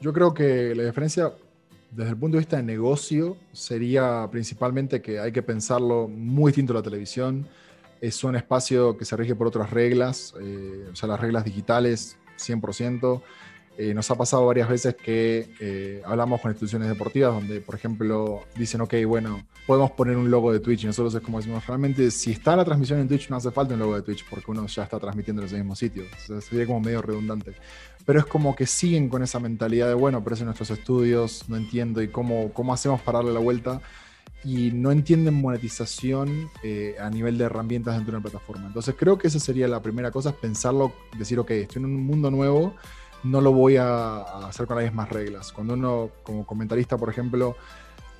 Yo creo que la diferencia desde el punto de vista de negocio sería principalmente que hay que pensarlo muy distinto a la televisión. Es un espacio que se rige por otras reglas, eh, o sea, las reglas digitales 100%. Eh, nos ha pasado varias veces que eh, hablamos con instituciones deportivas donde, por ejemplo, dicen, ok, bueno, podemos poner un logo de Twitch y nosotros es como decimos, realmente si está la transmisión en Twitch no hace falta un logo de Twitch porque uno ya está transmitiendo en ese mismo sitio. O sea, sería como medio redundante. Pero es como que siguen con esa mentalidad de, bueno, pero es en nuestros estudios, no entiendo, y cómo, cómo hacemos para darle la vuelta y no entienden monetización eh, a nivel de herramientas dentro de una plataforma. Entonces creo que esa sería la primera cosa, es pensarlo, decir, ok, estoy en un mundo nuevo, no lo voy a, hacer con las mismas reglas. Cuando uno, como comentarista, por ejemplo,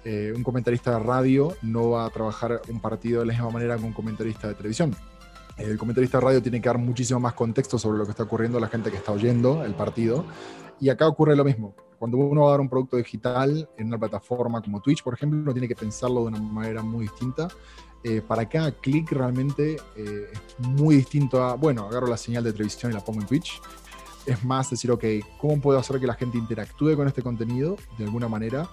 eh, un comentarista de radio no va a trabajar un partido de la misma manera que un comentarista de televisión. El comentarista de radio tiene que dar muchísimo más contexto sobre lo que está ocurriendo a la gente que está oyendo el partido. Y acá ocurre lo mismo. Cuando uno va a dar un producto digital en una plataforma como Twitch, por ejemplo, uno tiene que pensarlo de una manera muy distinta. Eh, para cada clic realmente eh, es muy distinto a, bueno, agarro la señal de televisión y la pongo en Twitch es más decir, ok, ¿cómo puedo hacer que la gente interactúe con este contenido de alguna manera?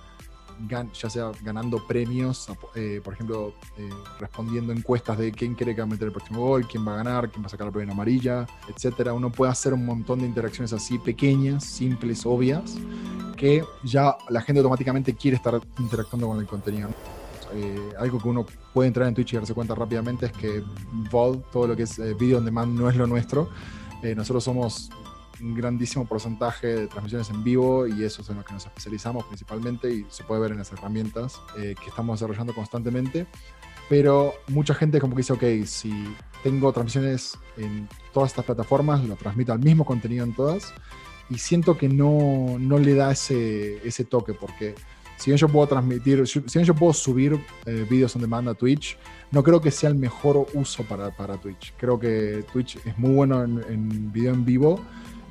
ya sea ganando premios, eh, por ejemplo, eh, respondiendo encuestas de quién quiere que va a meter el próximo gol, quién va a ganar, quién va a sacar la primera amarilla, etcétera. Uno puede hacer un montón de interacciones así pequeñas, simples, obvias, que ya la gente automáticamente quiere estar interactuando con el contenido. Eh, algo que uno puede entrar en Twitch y darse cuenta rápidamente es que VOD, todo lo que es video on demand, no es lo nuestro. nosotros somos un grandísimo porcentaje de transmisiones en vivo y eso es en lo que nos especializamos principalmente y se puede ver en las herramientas eh, que estamos desarrollando constantemente. Pero mucha gente como que dice, ok, si tengo transmisiones en todas estas plataformas, lo transmito al mismo contenido en todas y siento que no, no le da ese, ese toque porque si bien yo puedo transmitir, si bien yo puedo subir eh, videos on demand a Twitch, no creo que sea el mejor uso para, para Twitch. Creo que Twitch es muy bueno en, en video en vivo,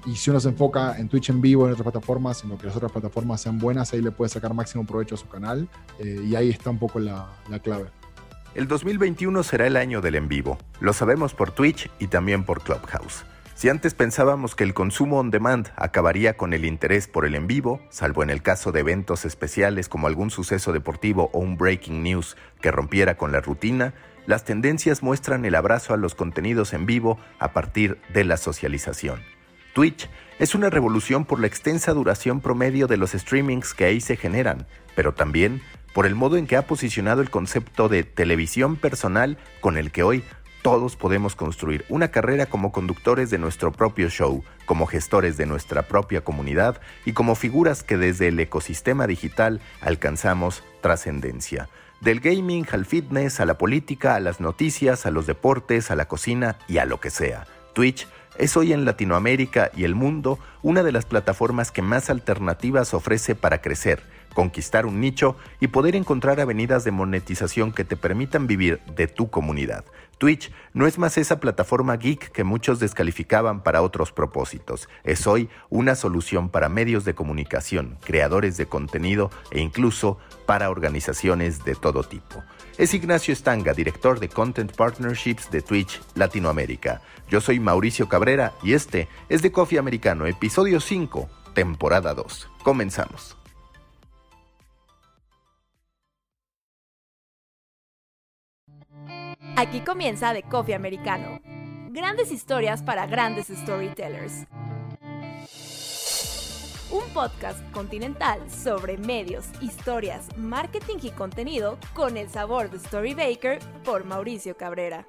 y si uno se enfoca en Twitch en vivo, en otras plataformas, en lo que las otras plataformas sean buenas, ahí le puede sacar máximo provecho a su canal. Eh, y ahí está un poco la, la clave. El 2021 será el año del en vivo. Lo sabemos por Twitch y también por Clubhouse. Si antes pensábamos que el consumo on demand acabaría con el interés por el en vivo, salvo en el caso de eventos especiales como algún suceso deportivo o un breaking news que rompiera con la rutina, las tendencias muestran el abrazo a los contenidos en vivo a partir de la socialización. Twitch es una revolución por la extensa duración promedio de los streamings que ahí se generan, pero también por el modo en que ha posicionado el concepto de televisión personal con el que hoy todos podemos construir una carrera como conductores de nuestro propio show, como gestores de nuestra propia comunidad y como figuras que desde el ecosistema digital alcanzamos trascendencia. Del gaming al fitness, a la política, a las noticias, a los deportes, a la cocina y a lo que sea. Twitch es hoy en Latinoamérica y el mundo una de las plataformas que más alternativas ofrece para crecer, conquistar un nicho y poder encontrar avenidas de monetización que te permitan vivir de tu comunidad. Twitch no es más esa plataforma geek que muchos descalificaban para otros propósitos. Es hoy una solución para medios de comunicación, creadores de contenido e incluso para organizaciones de todo tipo. Es Ignacio Estanga, director de Content Partnerships de Twitch Latinoamérica. Yo soy Mauricio Cabrera y este es de Coffee Americano, episodio 5, temporada 2. Comenzamos. Aquí comienza The Coffee Americano. Grandes historias para grandes storytellers un podcast continental sobre medios, historias, marketing y contenido con el sabor de Storybaker por Mauricio Cabrera.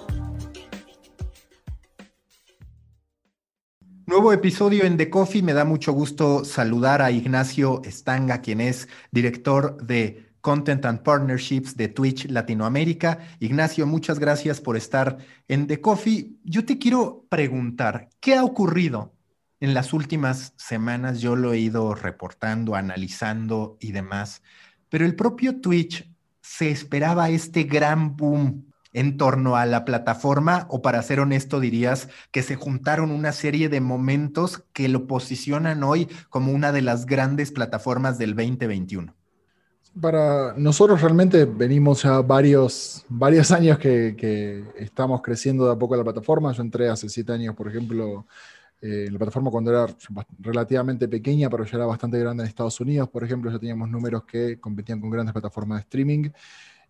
Nuevo episodio en The Coffee. Me da mucho gusto saludar a Ignacio Estanga, quien es director de Content and Partnerships de Twitch Latinoamérica. Ignacio, muchas gracias por estar en The Coffee. Yo te quiero preguntar, ¿qué ha ocurrido en las últimas semanas yo lo he ido reportando, analizando y demás, pero el propio Twitch se esperaba este gran boom en torno a la plataforma o para ser honesto dirías que se juntaron una serie de momentos que lo posicionan hoy como una de las grandes plataformas del 2021? Para nosotros realmente venimos ya varios, varios años que, estamos creciendo de a poco la plataforma. Yo entré hace siete años, por ejemplo, eh, en la plataforma cuando era relativamente pequeña, pero ya era bastante grande en Estados Unidos. Por ejemplo, ya teníamos números que competían con grandes plataformas de streaming.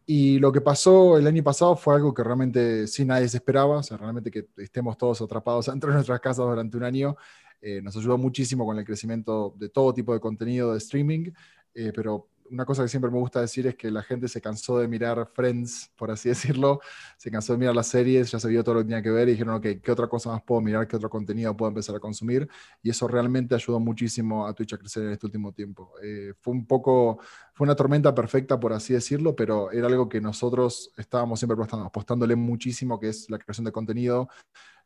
Y lo que pasó el año pasado fue algo que realmente sí nadie se esperaba, o sea, realmente que estemos todos atrapados dentro de nuestras casas durante un año, eh, nos ayudó muchísimo con el crecimiento de todo tipo de contenido de streaming, eh, pero una cosa que siempre me gusta decir es que la gente se cansó de mirar Friends, por así decirlo, se cansó de mirar las series, ya se vio todo lo que tenía que ver y dijeron, ok, ¿qué otra cosa más puedo mirar? ¿Qué otro contenido puedo empezar a consumir? Y eso realmente ayudó muchísimo a Twitch a crecer en este último tiempo. Eh, fue un poco, fue una tormenta perfecta, por así decirlo, pero era algo que nosotros estábamos siempre apostándole muchísimo, que es la creación de contenido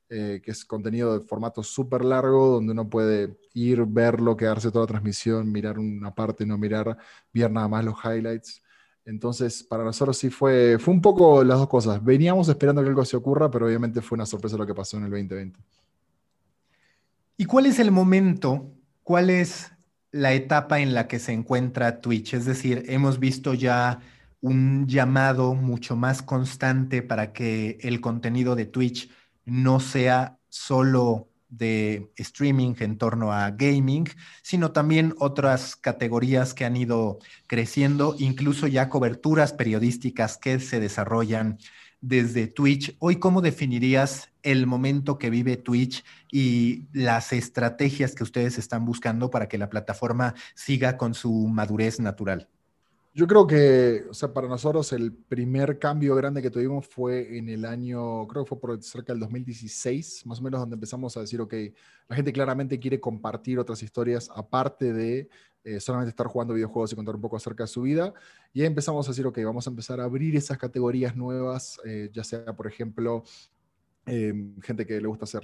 eh, que es contenido de formato súper largo, donde uno puede ir, verlo, quedarse toda la transmisión, mirar una parte, no mirar, ver nada más los highlights. Entonces, para nosotros sí fue, fue un poco las dos cosas. Veníamos esperando que algo se ocurra, pero obviamente fue una sorpresa lo que pasó en el 2020. ¿Y cuál es el momento? ¿Cuál es la etapa en la que se encuentra Twitch? Es decir, hemos visto ya un llamado mucho más constante para que el contenido de Twitch no sea solo de streaming en torno a gaming, sino también otras categorías que han ido creciendo, incluso ya coberturas periodísticas que se desarrollan desde Twitch. Hoy, ¿cómo definirías el momento que vive Twitch y las estrategias que ustedes están buscando para que la plataforma siga con su madurez natural? Yo creo que, o sea, para nosotros el primer cambio grande que tuvimos fue en el año, creo que fue por cerca del 2016, más o menos, donde empezamos a decir, ok, la gente claramente quiere compartir otras historias aparte de eh, solamente estar jugando videojuegos y contar un poco acerca de su vida. Y ahí empezamos a decir, ok, vamos a empezar a abrir esas categorías nuevas, eh, ya sea, por ejemplo, Em, gente que le gusta hacer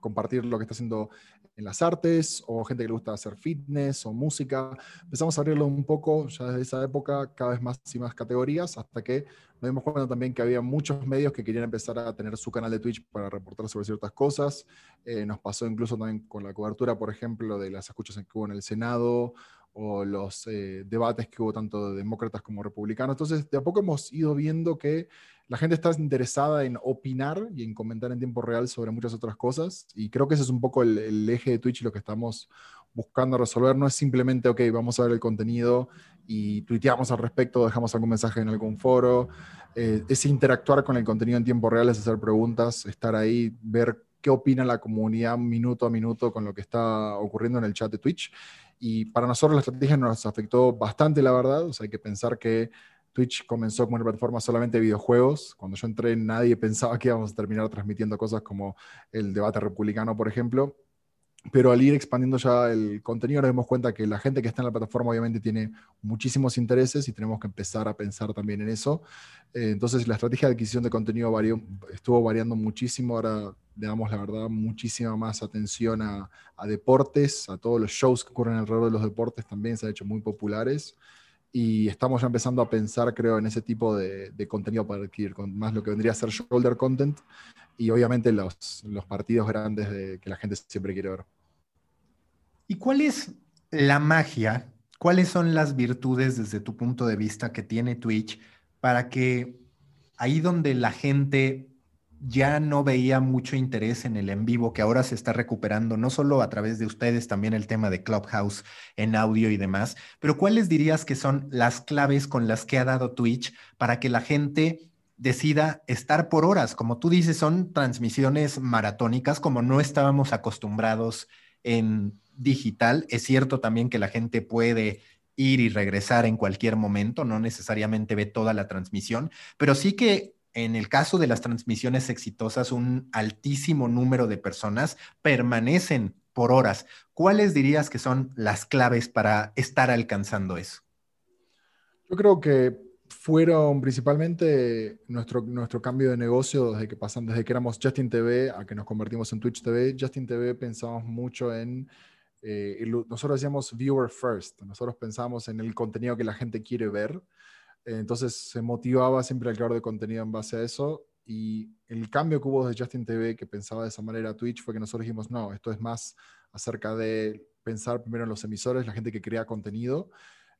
compartir lo que está haciendo en las artes, o gente que le gusta hacer fitness o música. Empezamos a abrirlo un poco ya desde esa época, cada vez más y más categorías, hasta que nos dimos cuenta también que había muchos medios que querían empezar a tener su canal de Twitch para reportar sobre ciertas cosas. Eh, nos pasó incluso también con la cobertura, por ejemplo, de las escuchas que hubo en el Senado o los eh, debates que hubo tanto de demócratas como republicanos. Entonces, de a poco hemos ido viendo que la gente está interesada en opinar y en comentar en tiempo real sobre muchas otras cosas. Y creo que ese es un poco el, eje de Twitch y lo que estamos buscando resolver. No es simplemente, ok, vamos a ver el contenido y tuiteamos al respecto, dejamos algún mensaje en algún foro. Eh, es interactuar con el contenido en tiempo real, es hacer preguntas, estar ahí, ver qué opina la comunidad minuto a minuto con lo que está ocurriendo en el chat de Twitch. Y para nosotros la estrategia nos afectó bastante, la verdad. O sea, hay que pensar que Twitch comenzó como una plataforma solamente de videojuegos. Cuando yo entré, nadie pensaba que íbamos a terminar transmitiendo cosas como el debate republicano, por ejemplo. Pero al ir expandiendo ya el contenido, nos dimos cuenta que la gente que está en la plataforma obviamente tiene muchísimos intereses y tenemos que empezar a pensar también en eso. Eh, entonces, la estrategia de adquisición de contenido varió, estuvo variando muchísimo. Ahora le damos, la verdad, muchísima más atención a, a deportes, a todos los shows que ocurren alrededor de los deportes también se han hecho muy populares y estamos ya empezando a pensar, creo, en ese tipo de, contenido para adquirir, con más lo que vendría a ser shoulder content y obviamente los, los partidos grandes de, que la gente siempre quiere ver. ¿Y cuál es la magia? ¿Cuáles son las virtudes desde tu punto de vista que tiene Twitch para que ahí donde la gente ya no veía mucho interés en el en vivo, que ahora se está recuperando, no solo a través de ustedes, también el tema de Clubhouse en audio y demás, pero ¿cuáles dirías que son las claves con las que ha dado Twitch para que la gente decida estar por horas? Como tú dices, son transmisiones maratónicas, como no estábamos acostumbrados en digital. Es cierto también que la gente puede ir y regresar en cualquier momento, no necesariamente ve toda la transmisión, pero sí que en el caso de las transmisiones exitosas, un altísimo número de personas permanecen por horas. ¿Cuáles dirías que son las claves para estar alcanzando eso? Yo creo que fueron principalmente nuestro, nuestro cambio de negocio desde que pasan, desde que éramos Justin TV a que nos convertimos en Twitch TV. Justin TV pensamos mucho en, eh, nosotros decíamos viewer first, nosotros pensamos en el contenido que la gente quiere ver entonces se motivaba siempre al creador de contenido en base a eso. Y el cambio que hubo de Justin TV, que pensaba de esa manera Twitch, fue que nosotros dijimos, no, esto es más acerca de pensar primero en los emisores, la gente que crea contenido,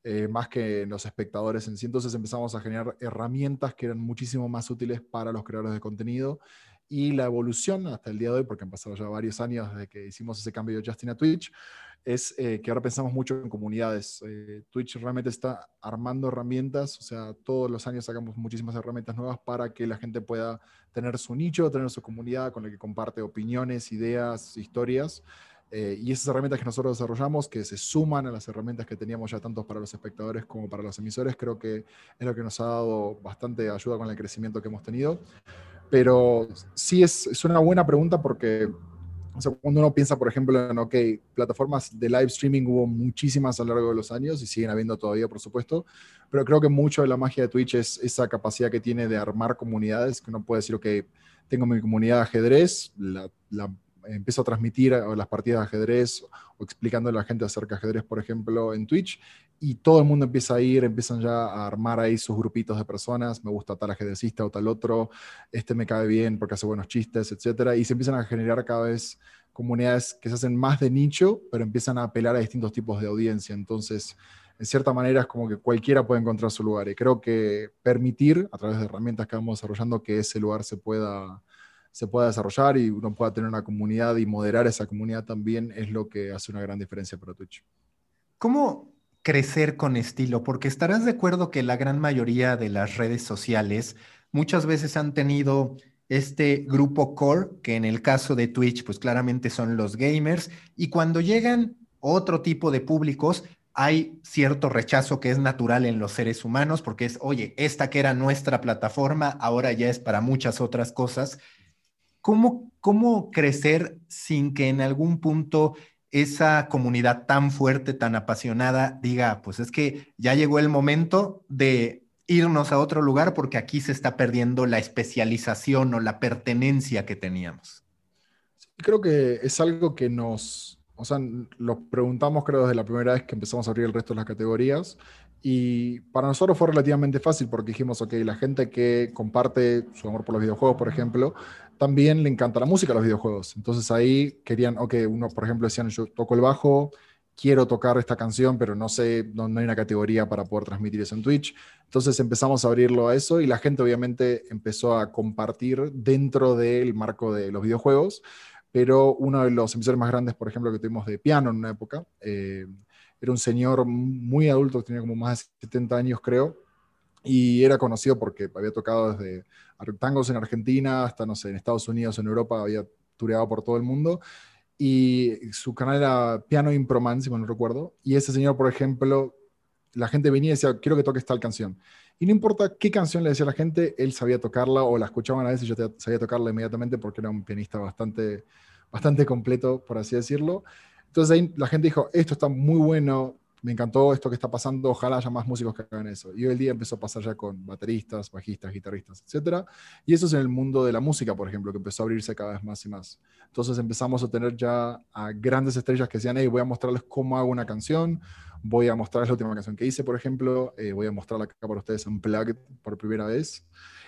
eh, más que en los espectadores en sí. Entonces empezamos a generar herramientas que eran muchísimo más útiles para los creadores de contenido y la evolución hasta el día de hoy, porque han pasado ya varios años desde que hicimos ese cambio de Justin a Twitch, es eh, que ahora pensamos mucho en comunidades. Eh, Twitch realmente está armando herramientas, o sea, todos los años sacamos muchísimas herramientas nuevas para que la gente pueda tener su nicho, tener su comunidad con la que comparte opiniones, ideas, historias. Eh, y esas herramientas que nosotros desarrollamos, que se suman a las herramientas que teníamos ya tanto para los espectadores como para los emisores, creo que es lo que nos ha dado bastante ayuda con el crecimiento que hemos tenido. Pero sí es, es una buena pregunta porque o cuando uno piensa, por ejemplo, en, ok, plataformas de live streaming hubo muchísimas a lo largo de los años y siguen habiendo todavía, por supuesto, pero creo que mucho de la magia de Twitch es esa capacidad que tiene de armar comunidades, que uno puede decir, ok, tengo mi comunidad de ajedrez, la, la empiezo a transmitir las partidas de ajedrez o explicando a la gente acerca de ajedrez, por ejemplo, en Twitch, y todo el mundo empieza a ir, empiezan ya a armar ahí sus grupitos de personas, me gusta tal ajedrecista o tal otro, este me cae bien porque hace buenos chistes, etcétera, y se empiezan a generar cada vez comunidades que se hacen más de nicho, pero empiezan a apelar a distintos tipos de audiencia. Entonces, en cierta manera es como que cualquiera puede encontrar su lugar. Y creo que permitir, a través de herramientas que vamos desarrollando, que ese lugar se pueda, se pueda desarrollar y uno pueda tener una comunidad y moderar esa comunidad también es lo que hace una gran diferencia para Twitch. ¿Cómo crecer con estilo? Porque estarás de acuerdo que la gran mayoría de las redes sociales muchas veces han tenido este grupo core, que en el caso de Twitch, pues claramente son los gamers, y cuando llegan otro tipo de públicos, hay cierto rechazo que es natural en los seres humanos, porque es, oye, esta que era nuestra plataforma, ahora ya es para muchas otras cosas. ¿Cómo, cómo crecer sin que en algún punto esa comunidad tan fuerte, tan apasionada, diga, pues es que ya llegó el momento de irnos a otro lugar porque aquí se está perdiendo la especialización o la pertenencia que teníamos. Creo que es algo que nos, o sea, lo preguntamos creo desde la primera vez que empezamos a abrir el resto de las categorías y para nosotros fue relativamente fácil porque dijimos, ok, la gente que comparte su amor por los videojuegos, por ejemplo, también le encanta la música los videojuegos. Entonces ahí querían, ok, uno, por ejemplo, decían, yo toco el bajo, quiero tocar esta canción, pero no sé, no, hay una categoría para poder transmitir eso en Twitch. Entonces empezamos a abrirlo a eso y la gente obviamente empezó a compartir dentro del marco de los videojuegos, pero uno de los emisores más grandes, por ejemplo, que tuvimos de piano en una época, eh, era un señor muy adulto, tenía como más de 70 años creo, y era conocido porque había tocado desde tangos en Argentina hasta, no sé, en Estados Unidos, en Europa, había tureado por todo el mundo. Y su canal era Piano Improman, si no recuerdo. Y ese señor, por ejemplo, la gente venía y decía, quiero que toques tal canción. Y no importa qué canción le decía la gente, él sabía tocarla o la escuchaban a veces y yo sabía tocarla inmediatamente porque era un pianista bastante, bastante completo, por así decirlo. Entonces ahí la gente dijo, esto está muy bueno, me encantó esto que está pasando, ojalá haya más músicos que hagan eso. Y hoy el día empezó a pasar ya con bateristas, bajistas, guitarristas, etc. Y eso es en el mundo de la música, por ejemplo, que empezó a abrirse cada vez más y más. Entonces empezamos a tener ya a grandes estrellas que decían, hey, voy a mostrarles cómo hago una canción, voy a mostrarles la última canción que hice, por ejemplo, eh, voy a mostrarla acá para ustedes en Unplugged por primera vez.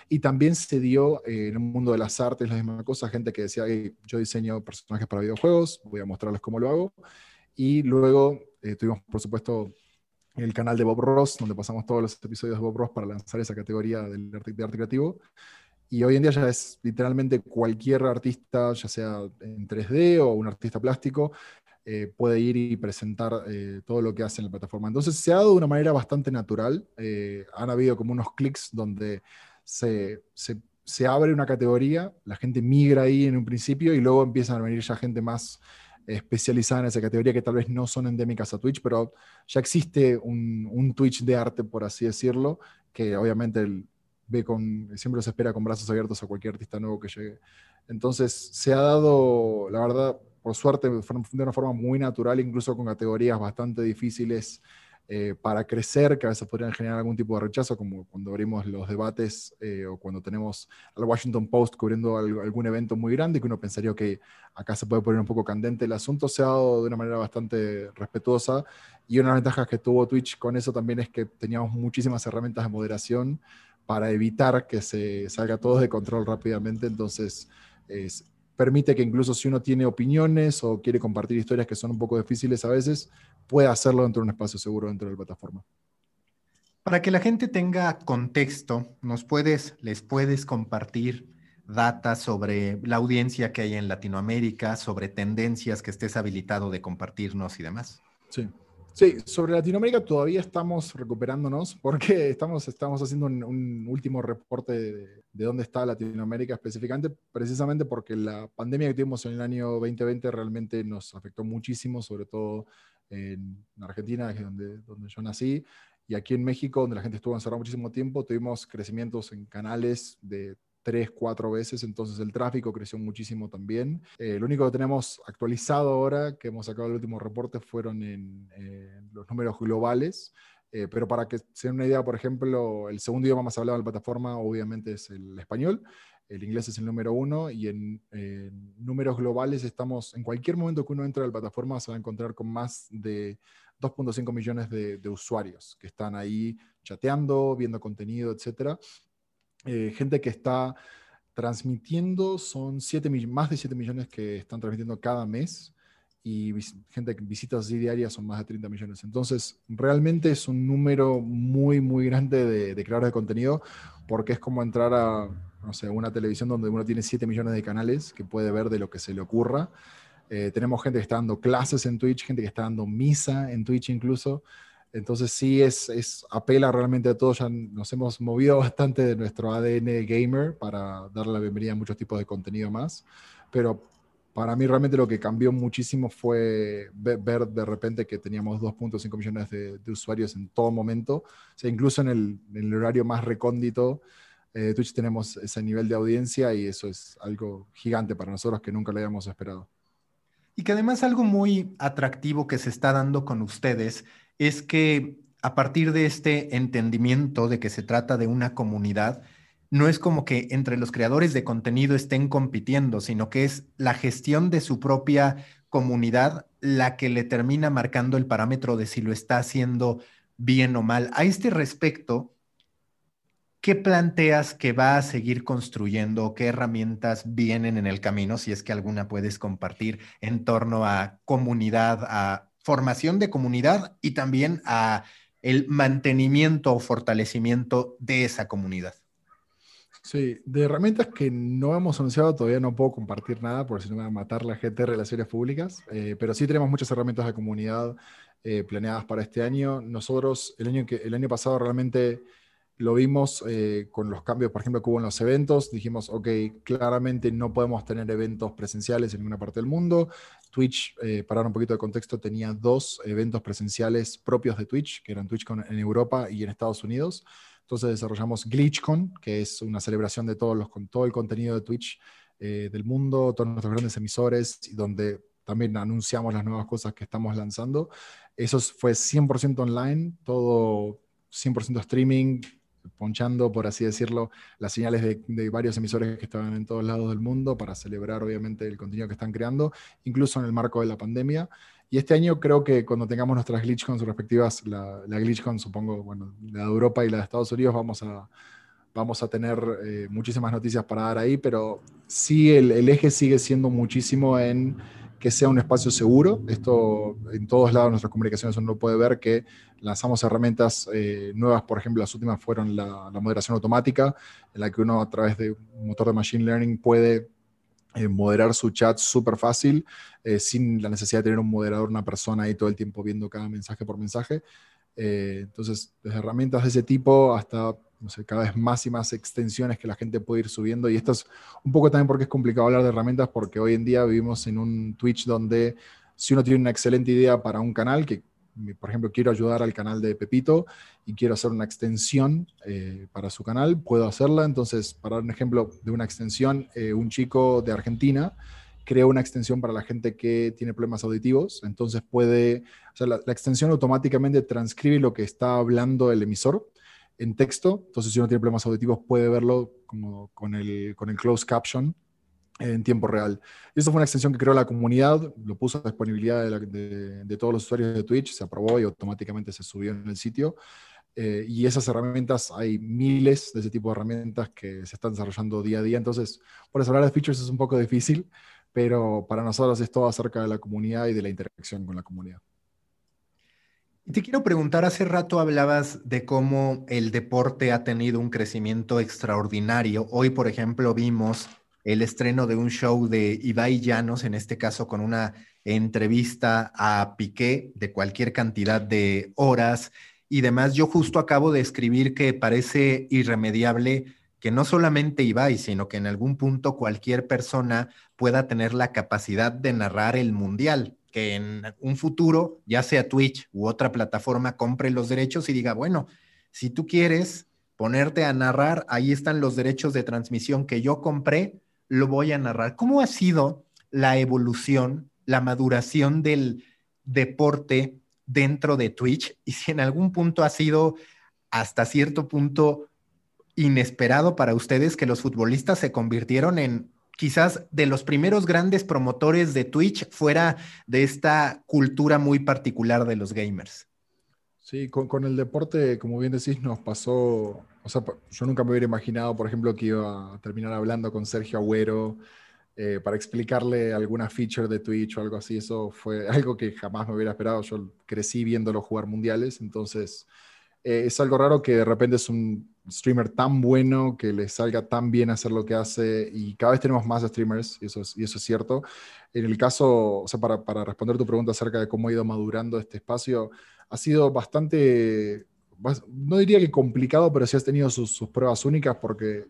Y también se dio eh, en el mundo de las artes la misma cosa, gente que decía, hey, yo diseño personajes para videojuegos, voy a mostrarles cómo lo hago. Y luego eh, tuvimos, por supuesto, el canal de Bob Ross, donde pasamos todos los episodios de Bob Ross para lanzar esa categoría del arte, de arte creativo. Y hoy en día ya es literalmente cualquier artista, ya sea en 3D o un artista plástico, eh, puede ir y presentar eh, todo lo que hace en la plataforma. Entonces se ha dado de una manera bastante natural. han habido como unos clics donde se, se, se, abre una categoría, la gente migra ahí en un principio y luego empiezan a venir ya gente más especializada en esa categoría que tal vez no son endémicas a Twitch, pero ya existe un, un Twitch de arte, por así decirlo, que obviamente ve con, siempre se espera con brazos abiertos a cualquier artista nuevo que llegue. Entonces, se ha dado, la verdad, por suerte, de una forma muy natural, incluso con categorías bastante difíciles eh, para crecer, que a veces podrían generar algún tipo de rechazo, como cuando abrimos los debates eh, o cuando tenemos al Washington Post cubriendo algún evento muy grande, que uno pensaría que acá se puede poner un poco candente el asunto, se ha dado de una manera bastante respetuosa. Y una de las ventajas que tuvo Twitch con eso también es que teníamos muchísimas herramientas de moderación para evitar que se salga todo de control rápidamente. Entonces, permite que incluso si uno tiene opiniones o quiere compartir historias que son un poco difíciles a veces, puede hacerlo dentro de un espacio seguro dentro de la plataforma. Para que la gente tenga contexto, ¿nos puedes, les puedes compartir datos sobre la audiencia que hay en Latinoamérica, sobre tendencias que estés habilitado de compartirnos y demás? Sí. Sí, sobre Latinoamérica todavía estamos recuperándonos porque estamos, estamos haciendo un, último reporte de, de, dónde está Latinoamérica específicamente, precisamente porque la pandemia que tuvimos en el año 2020 realmente nos afectó muchísimo, sobre todo en Argentina, que es donde, donde yo nací, y aquí en México, donde la gente estuvo encerrada muchísimo tiempo, tuvimos crecimientos en canales de tres, cuatro veces, entonces el tráfico creció muchísimo también. Eh, lo único que tenemos actualizado ahora, que hemos sacado el último reporte, fueron en, los números globales, eh, pero para que se den una idea, por ejemplo, el segundo idioma más hablado en la plataforma obviamente es el español, el inglés es el número uno y en, números globales estamos, en cualquier momento que uno entre a la plataforma se va a encontrar con más de 2.5 millones de, usuarios que están ahí chateando, viendo contenido, etc. Eh, gente que está transmitiendo, son más de 7 millones que están transmitiendo cada mes y gente que visitas diarias son más de 30 millones. Entonces, realmente es un número muy, muy grande de, de creadores de contenido porque es como entrar a no sé, una televisión donde uno tiene 7 millones de canales que puede ver de lo que se le ocurra. Eh, tenemos gente que está dando clases en Twitch, gente que está dando misa en Twitch incluso. Entonces sí es, apela realmente a todos. Ya nos hemos movido bastante de nuestro ADN gamer para darle la bienvenida a muchos tipos de contenido más. Pero para mí realmente lo que cambió muchísimo fue ver, de repente que teníamos 2.5 millones de, usuarios en todo momento. O sea, incluso en el, en el horario más recóndito eh, Twitch tenemos ese nivel de audiencia y eso es algo gigante para nosotros que nunca lo habíamos esperado. Y que además algo muy atractivo que se está dando con ustedes es que a partir de este entendimiento de que se trata de una comunidad, no es como que entre los creadores de contenido estén compitiendo, sino que es la gestión de su propia comunidad la que le termina marcando el parámetro de si lo está haciendo bien o mal. A este respecto, ¿qué planteas que va a seguir construyendo? ¿Qué herramientas vienen en el camino? Si es que alguna puedes compartir en torno a comunidad, a formación de comunidad y también a el mantenimiento o fortalecimiento de esa comunidad. Sí, de herramientas que no hemos anunciado todavía no puedo compartir nada por si no me va a matar la gente de relaciones públicas, eh, pero sí tenemos muchas herramientas de comunidad eh, planeadas para este año. Nosotros el año, que, el año pasado realmente lo vimos eh, con los cambios, por ejemplo, que hubo en los eventos. Dijimos, ok, claramente no podemos tener eventos presenciales en ninguna parte del mundo. Twitch, para dar un poquito de contexto, tenía dos eventos presenciales propios de Twitch, que eran TwitchCon en Europa y en Estados Unidos. Entonces desarrollamos GlitchCon, que es una celebración de todos los, con todo el contenido de Twitch eh, del mundo, todos nuestros grandes emisores, y donde también anunciamos las nuevas cosas que estamos lanzando. Eso fue 100% online, todo 100% streaming, ponchando, por así decirlo, las señales de, varios emisores que estaban en todos lados del mundo para celebrar, obviamente, el contenido que están creando, incluso en el marco de la pandemia. Y este año creo que cuando tengamos nuestras GlitchCon respectivas, la, la GlitchCon, supongo, bueno, la de Europa y la de Estados Unidos, vamos a, vamos a tener eh, muchísimas noticias para dar ahí, pero sí el, eje sigue siendo muchísimo en que sea un espacio seguro. Esto en todos lados de nuestras comunicaciones uno puede ver que lanzamos herramientas eh, nuevas, por ejemplo, las últimas fueron la, moderación automática, en la que uno a través de un motor de Machine Learning puede eh, moderar su chat súper fácil, eh, sin la necesidad de tener un moderador, una persona ahí todo el tiempo viendo cada mensaje por mensaje. entonces, desde herramientas de ese tipo hasta cada vez más y más extensiones que la gente puede ir subiendo. Y esto es un poco también porque es complicado hablar de herramientas, porque hoy en día vivimos en un Twitch donde si uno tiene una excelente idea para un canal, que por ejemplo quiero ayudar al canal de Pepito y quiero hacer una extensión eh, para su canal, puedo hacerla. Entonces, para dar un ejemplo de una extensión, eh, un chico de Argentina creó una extensión para la gente que tiene problemas auditivos. Entonces puede, o sea, la, extensión automáticamente transcribe lo que está hablando el emisor en texto. Entonces, si uno tiene problemas auditivos, puede verlo con el, con el closed caption en tiempo real. Esto fue una extensión que creó la comunidad, lo puso a disponibilidad de, todos los usuarios de Twitch, se aprobó y automáticamente se subió en el sitio. Eh, y esas herramientas, hay miles de ese tipo de herramientas que se están desarrollando día a día. Entonces, por eso hablar de features es un poco difícil, pero para nosotros es todo acerca de la comunidad y de la interacción con la comunidad. Te quiero preguntar, hace rato hablabas de cómo el deporte ha tenido un crecimiento extraordinario. Hoy, por ejemplo, vimos el estreno de un show de Ibai Llanos, en este caso con una entrevista a Piqué de cualquier cantidad de horas y demás. Yo justo acabo de escribir que parece irremediable que no solamente Ibai, sino que en algún punto cualquier persona pueda tener la capacidad de narrar el mundial, que en un futuro, ya sea Twitch u otra plataforma, compre los derechos y diga, bueno, si tú quieres ponerte a narrar, ahí están los derechos de transmisión que yo compré, lo voy a narrar. ¿Cómo ha sido la evolución, la maduración del deporte dentro de Twitch? Y si en algún punto ha sido hasta cierto punto inesperado para ustedes que los futbolistas se convirtieron en quizás de los primeros grandes promotores de Twitch fuera de esta cultura muy particular de los gamers. Sí, con, el deporte, como bien decís, nos pasó, o sea, yo nunca me hubiera imaginado, por ejemplo, que iba a terminar hablando con Sergio Agüero eh, para explicarle alguna feature de Twitch o algo así. Eso fue algo que jamás me hubiera esperado. Yo crecí viéndolo jugar mundiales, entonces eh, es algo raro que de repente es un streamer tan bueno que le salga tan bien hacer lo que hace y cada vez tenemos más streamers y eso es, cierto. En el caso, o sea, para, para, responder tu pregunta acerca de cómo ha ido madurando este espacio, ha sido bastante, no diría que complicado, pero sí has tenido sus, pruebas únicas porque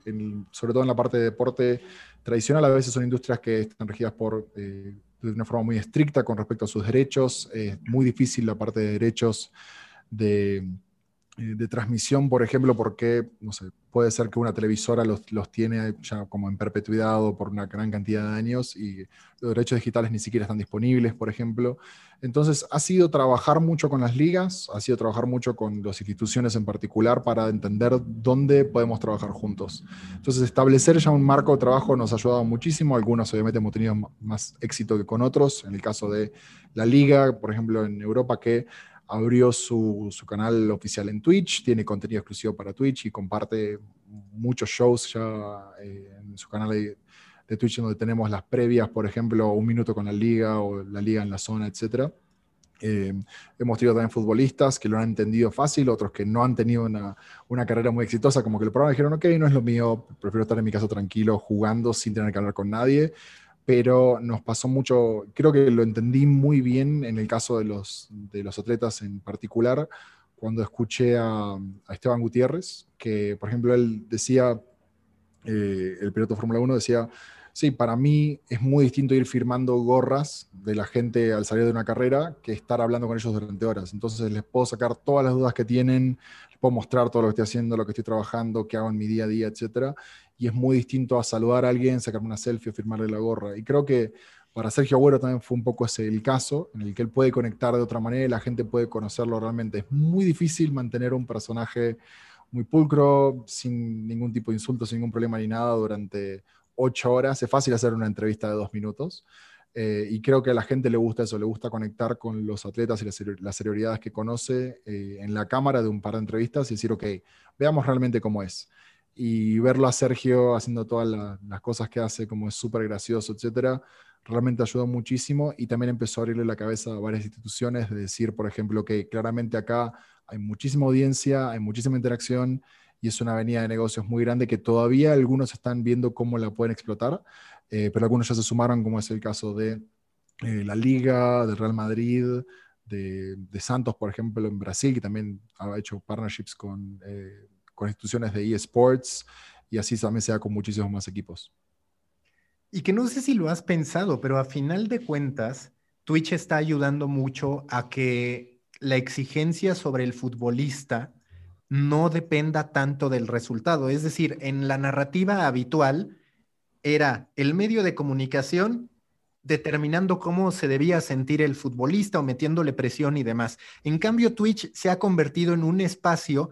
sobre todo en la parte de deporte tradicional a veces son industrias que están regidas por... Eh, de una forma muy estricta con respecto a sus derechos, es muy difícil la parte de derechos de, de transmisión, por ejemplo, porque, no sé, puede ser que una televisora los, los, tiene ya como en perpetuidad o por una gran cantidad de años y los derechos digitales ni siquiera están disponibles, por ejemplo. Entonces, ha sido trabajar mucho con las ligas, ha sido trabajar mucho con las instituciones en particular para entender dónde podemos trabajar juntos. Entonces, establecer ya un marco de trabajo nos ha ayudado muchísimo. Algunos, obviamente, hemos tenido más éxito que con otros. En el caso de la liga, por ejemplo, en Europa, que abrió su, canal oficial en Twitch, tiene contenido exclusivo para Twitch y comparte muchos shows ya eh, en su canal de, Twitch donde tenemos las previas, por ejemplo, un minuto con la liga o la liga en la zona, etc. Eh, hemos tenido también futbolistas que lo han entendido fácil, otros que no han tenido una, una, carrera muy exitosa, como que el programa dijeron, ok, no es lo mío, prefiero estar en mi casa tranquilo, jugando sin tener que hablar con nadie pero nos pasó mucho, creo que lo entendí muy bien en el caso de los, de los atletas en particular, cuando escuché a, Esteban Gutiérrez, que por ejemplo él decía, eh, el piloto Fórmula 1 decía, sí, para mí es muy distinto ir firmando gorras de la gente al salir de una carrera que estar hablando con ellos durante horas. Entonces les puedo sacar todas las dudas que tienen, les puedo mostrar todo lo que estoy haciendo, lo que estoy trabajando, qué hago en mi día a día, etcétera y es muy distinto a saludar a alguien, sacarme una selfie o firmarle la gorra. Y creo que para Sergio Agüero también fue un poco ese el caso, en el que él puede conectar de otra manera y la gente puede conocerlo realmente. Es muy difícil mantener un personaje muy pulcro, sin ningún tipo de insulto, sin ningún problema ni nada, durante ocho horas. Es fácil hacer una entrevista de dos minutos. Eh, y creo que a la gente le gusta eso, le gusta conectar con los atletas y las, las que conoce eh, en la cámara de un par de entrevistas y decir, ok, veamos realmente cómo es y verlo a Sergio haciendo todas las cosas que hace, como es súper gracioso, etcétera, realmente ayudó muchísimo y también empezó a abrirle la cabeza a varias instituciones de decir, por ejemplo, que claramente acá hay muchísima audiencia, hay muchísima interacción y es una avenida de negocios muy grande que todavía algunos están viendo cómo la pueden explotar, eh, pero algunos ya se sumaron, como es el caso de eh, la Liga, de Real Madrid, de, Santos, por ejemplo, en Brasil, que también ha hecho partnerships con... Eh, con instituciones de eSports y así también sea con muchísimos más equipos. Y que no sé si lo has pensado, pero a final de cuentas, Twitch está ayudando mucho a que la exigencia sobre el futbolista no dependa tanto del resultado. Es decir, en la narrativa habitual era el medio de comunicación determinando cómo se debía sentir el futbolista o metiéndole presión y demás. En cambio, Twitch se ha convertido en un espacio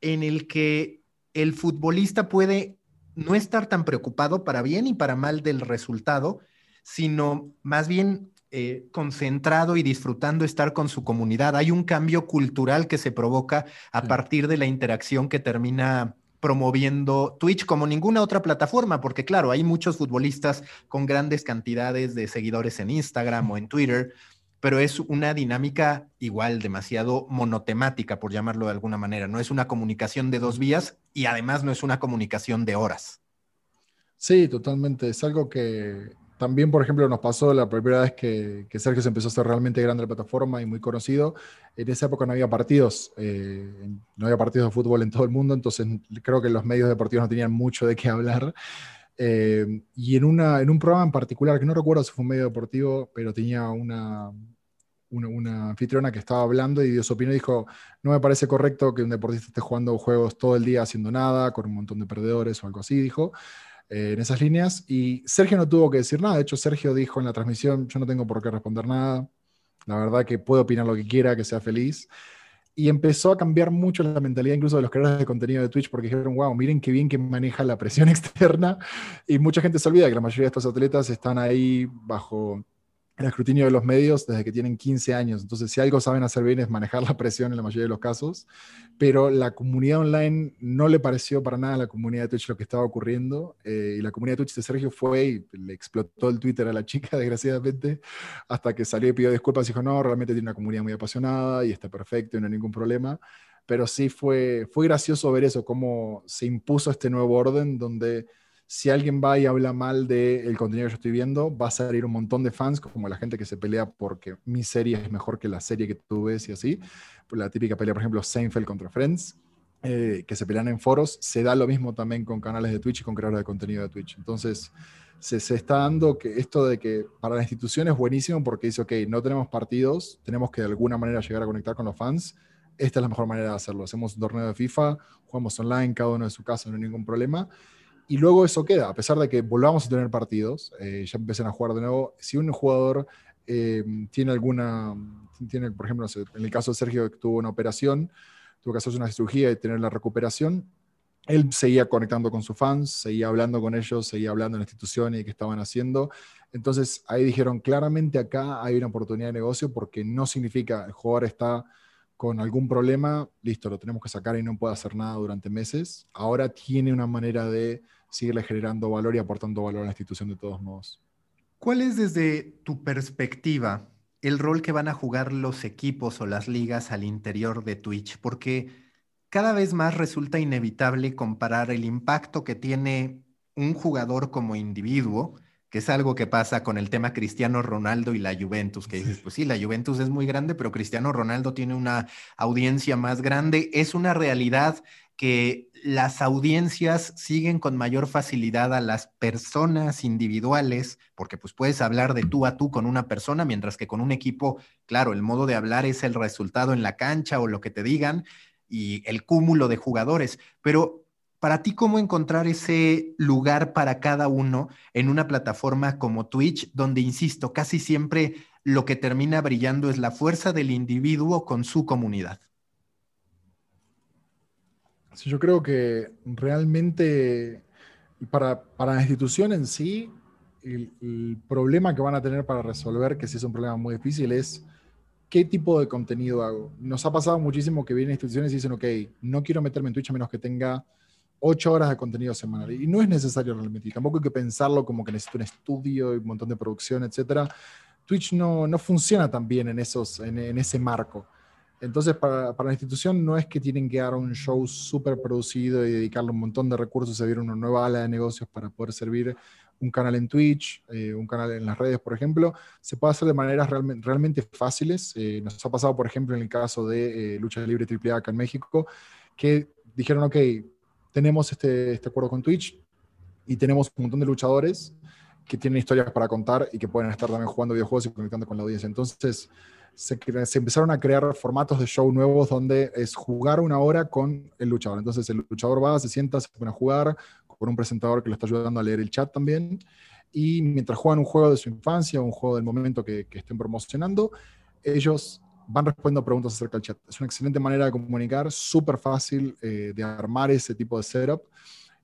en el que el futbolista puede no estar tan preocupado para bien y para mal del resultado, sino más bien eh, concentrado y disfrutando estar con su comunidad. Hay un cambio cultural que se provoca a partir de la interacción que termina promoviendo Twitch como ninguna otra plataforma, porque claro, hay muchos futbolistas con grandes cantidades de seguidores en Instagram o en Twitter, pero es una dinámica igual demasiado monotemática, por llamarlo de alguna manera. No es una comunicación de dos vías y además no es una comunicación de horas. Sí, totalmente. Es algo que, también, por ejemplo, nos pasó la primera vez que, Sergio se empezó a hacer realmente grande la plataforma y muy conocido. En esa época no había partidos, eh, no había partidos de fútbol en todo el mundo, entonces creo que los medios deportivos no tenían mucho de qué hablar. Eh, y en, una, en un programa en particular, que no recuerdo si fue un medio deportivo, pero tenía una, una, una, anfitriona que estaba hablando y dio su opinión y dijo, no me parece correcto que un deportista esté jugando juegos todo el día haciendo nada, con un montón de perdedores o algo así, dijo. Eh, en esas líneas. Y Sergio no tuvo que decir nada. De hecho, Sergio dijo en la transmisión, yo no tengo por qué responder nada. La verdad que puedo opinar lo que quiera, que sea feliz. Y empezó a cambiar mucho la mentalidad incluso de los creadores de contenido de Twitch porque dijeron, wow, miren qué bien que maneja la presión externa. Y mucha gente se olvida que la mayoría de estos atletas están ahí bajo el escrutinio de los medios desde que tienen 15 años. Entonces, si algo saben hacer bien es manejar la presión en la mayoría de los casos. Pero la comunidad online no le pareció para nada a la comunidad de Twitch lo que estaba ocurriendo. Eh, y la comunidad de Twitch de Sergio fue y le explotó el Twitter a la chica, desgraciadamente, hasta que salió y pidió disculpas y dijo, no, realmente tiene una comunidad muy apasionada y está perfecto y no hay ningún problema. Pero sí fue, fue gracioso ver eso, cómo se impuso este nuevo orden donde si alguien va y habla mal del contenido que yo estoy viendo, va a salir un montón de fans, como la gente que se pelea porque mi serie es mejor que la serie que tú ves y así. La típica pelea, por ejemplo, Seinfeld contra Friends, eh, que se pelean en foros. Se da lo mismo también con canales de Twitch y con creadores de contenido de Twitch. Entonces, se, está dando que esto de que para la institución es buenísimo porque dice, ok, no tenemos partidos, tenemos que de alguna manera llegar a conectar con los fans. Esta es la mejor manera de hacerlo. Hacemos un torneo de FIFA, jugamos online, cada uno de su casa, no hay ningún problema y luego eso queda, a pesar de que volvamos a tener partidos, eh, ya empiezan a jugar de nuevo, si un jugador eh, tiene alguna, tiene, por ejemplo, en el caso de Sergio que tuvo una operación, tuvo que hacerse una cirugía y tener la recuperación, él seguía conectando con sus fans, seguía hablando con ellos, seguía hablando en la institución y qué estaban haciendo. Entonces ahí dijeron, claramente acá hay una oportunidad de negocio porque no significa el jugador está con algún problema, listo, lo tenemos que sacar y no puede hacer nada durante meses. Ahora tiene una manera de seguirle generando valor y aportando valor a la institución de todos modos. ¿Cuál es desde tu perspectiva el rol que van a jugar los equipos o las ligas al interior de Twitch? Porque cada vez más resulta inevitable comparar el impacto que tiene un jugador como individuo que es algo que pasa con el tema Cristiano Ronaldo y la Juventus, que dices, pues sí, la Juventus es muy grande, pero Cristiano Ronaldo tiene una audiencia más grande. Es una realidad que las audiencias siguen con mayor facilidad a las personas individuales, porque pues puedes hablar de tú a tú con una persona, mientras que con un equipo, claro, el modo de hablar es el resultado en la cancha o lo que te digan y el cúmulo de jugadores, pero para ti, ¿cómo encontrar ese lugar para cada uno en una plataforma como Twitch, donde, insisto, casi siempre lo que termina brillando es la fuerza del individuo con su comunidad? Sí, yo creo que realmente para, para la institución en sí, el, el, problema que van a tener para resolver, que sí es un problema muy difícil, es qué tipo de contenido hago. Nos ha pasado muchísimo que vienen instituciones y dicen, ok, no quiero meterme en Twitch a menos que tenga ocho horas de contenido semanal. Y no es necesario realmente. Y tampoco hay que pensarlo como que necesito un estudio y un montón de producción, etc. Twitch no, no funciona tan bien en, esos, en, ese marco. Entonces, para, para, la institución no es que tienen que dar un show súper producido y dedicarle un montón de recursos a abrir una nueva ala de negocios para poder servir un canal en Twitch, eh, un canal en las redes, por ejemplo. Se puede hacer de maneras realmente, realmente fáciles. Eh, nos ha pasado, por ejemplo, en el caso de eh, Lucha Libre AAA acá en México, que dijeron, ok, tenemos este, este acuerdo con Twitch y tenemos un montón de luchadores que tienen historias para contar y que pueden estar también jugando videojuegos y conectando con la audiencia. Entonces, se, se, empezaron a crear formatos de show nuevos donde es jugar una hora con el luchador. Entonces, el luchador va, se sienta, se pone a jugar con un presentador que le está ayudando a leer el chat también. y mientras juegan un juego de su infancia, un juego del momento que, estén promocionando, ellos van respondiendo preguntas acerca del chat. Es una excelente manera de comunicar, súper fácil eh, de armar ese tipo de setup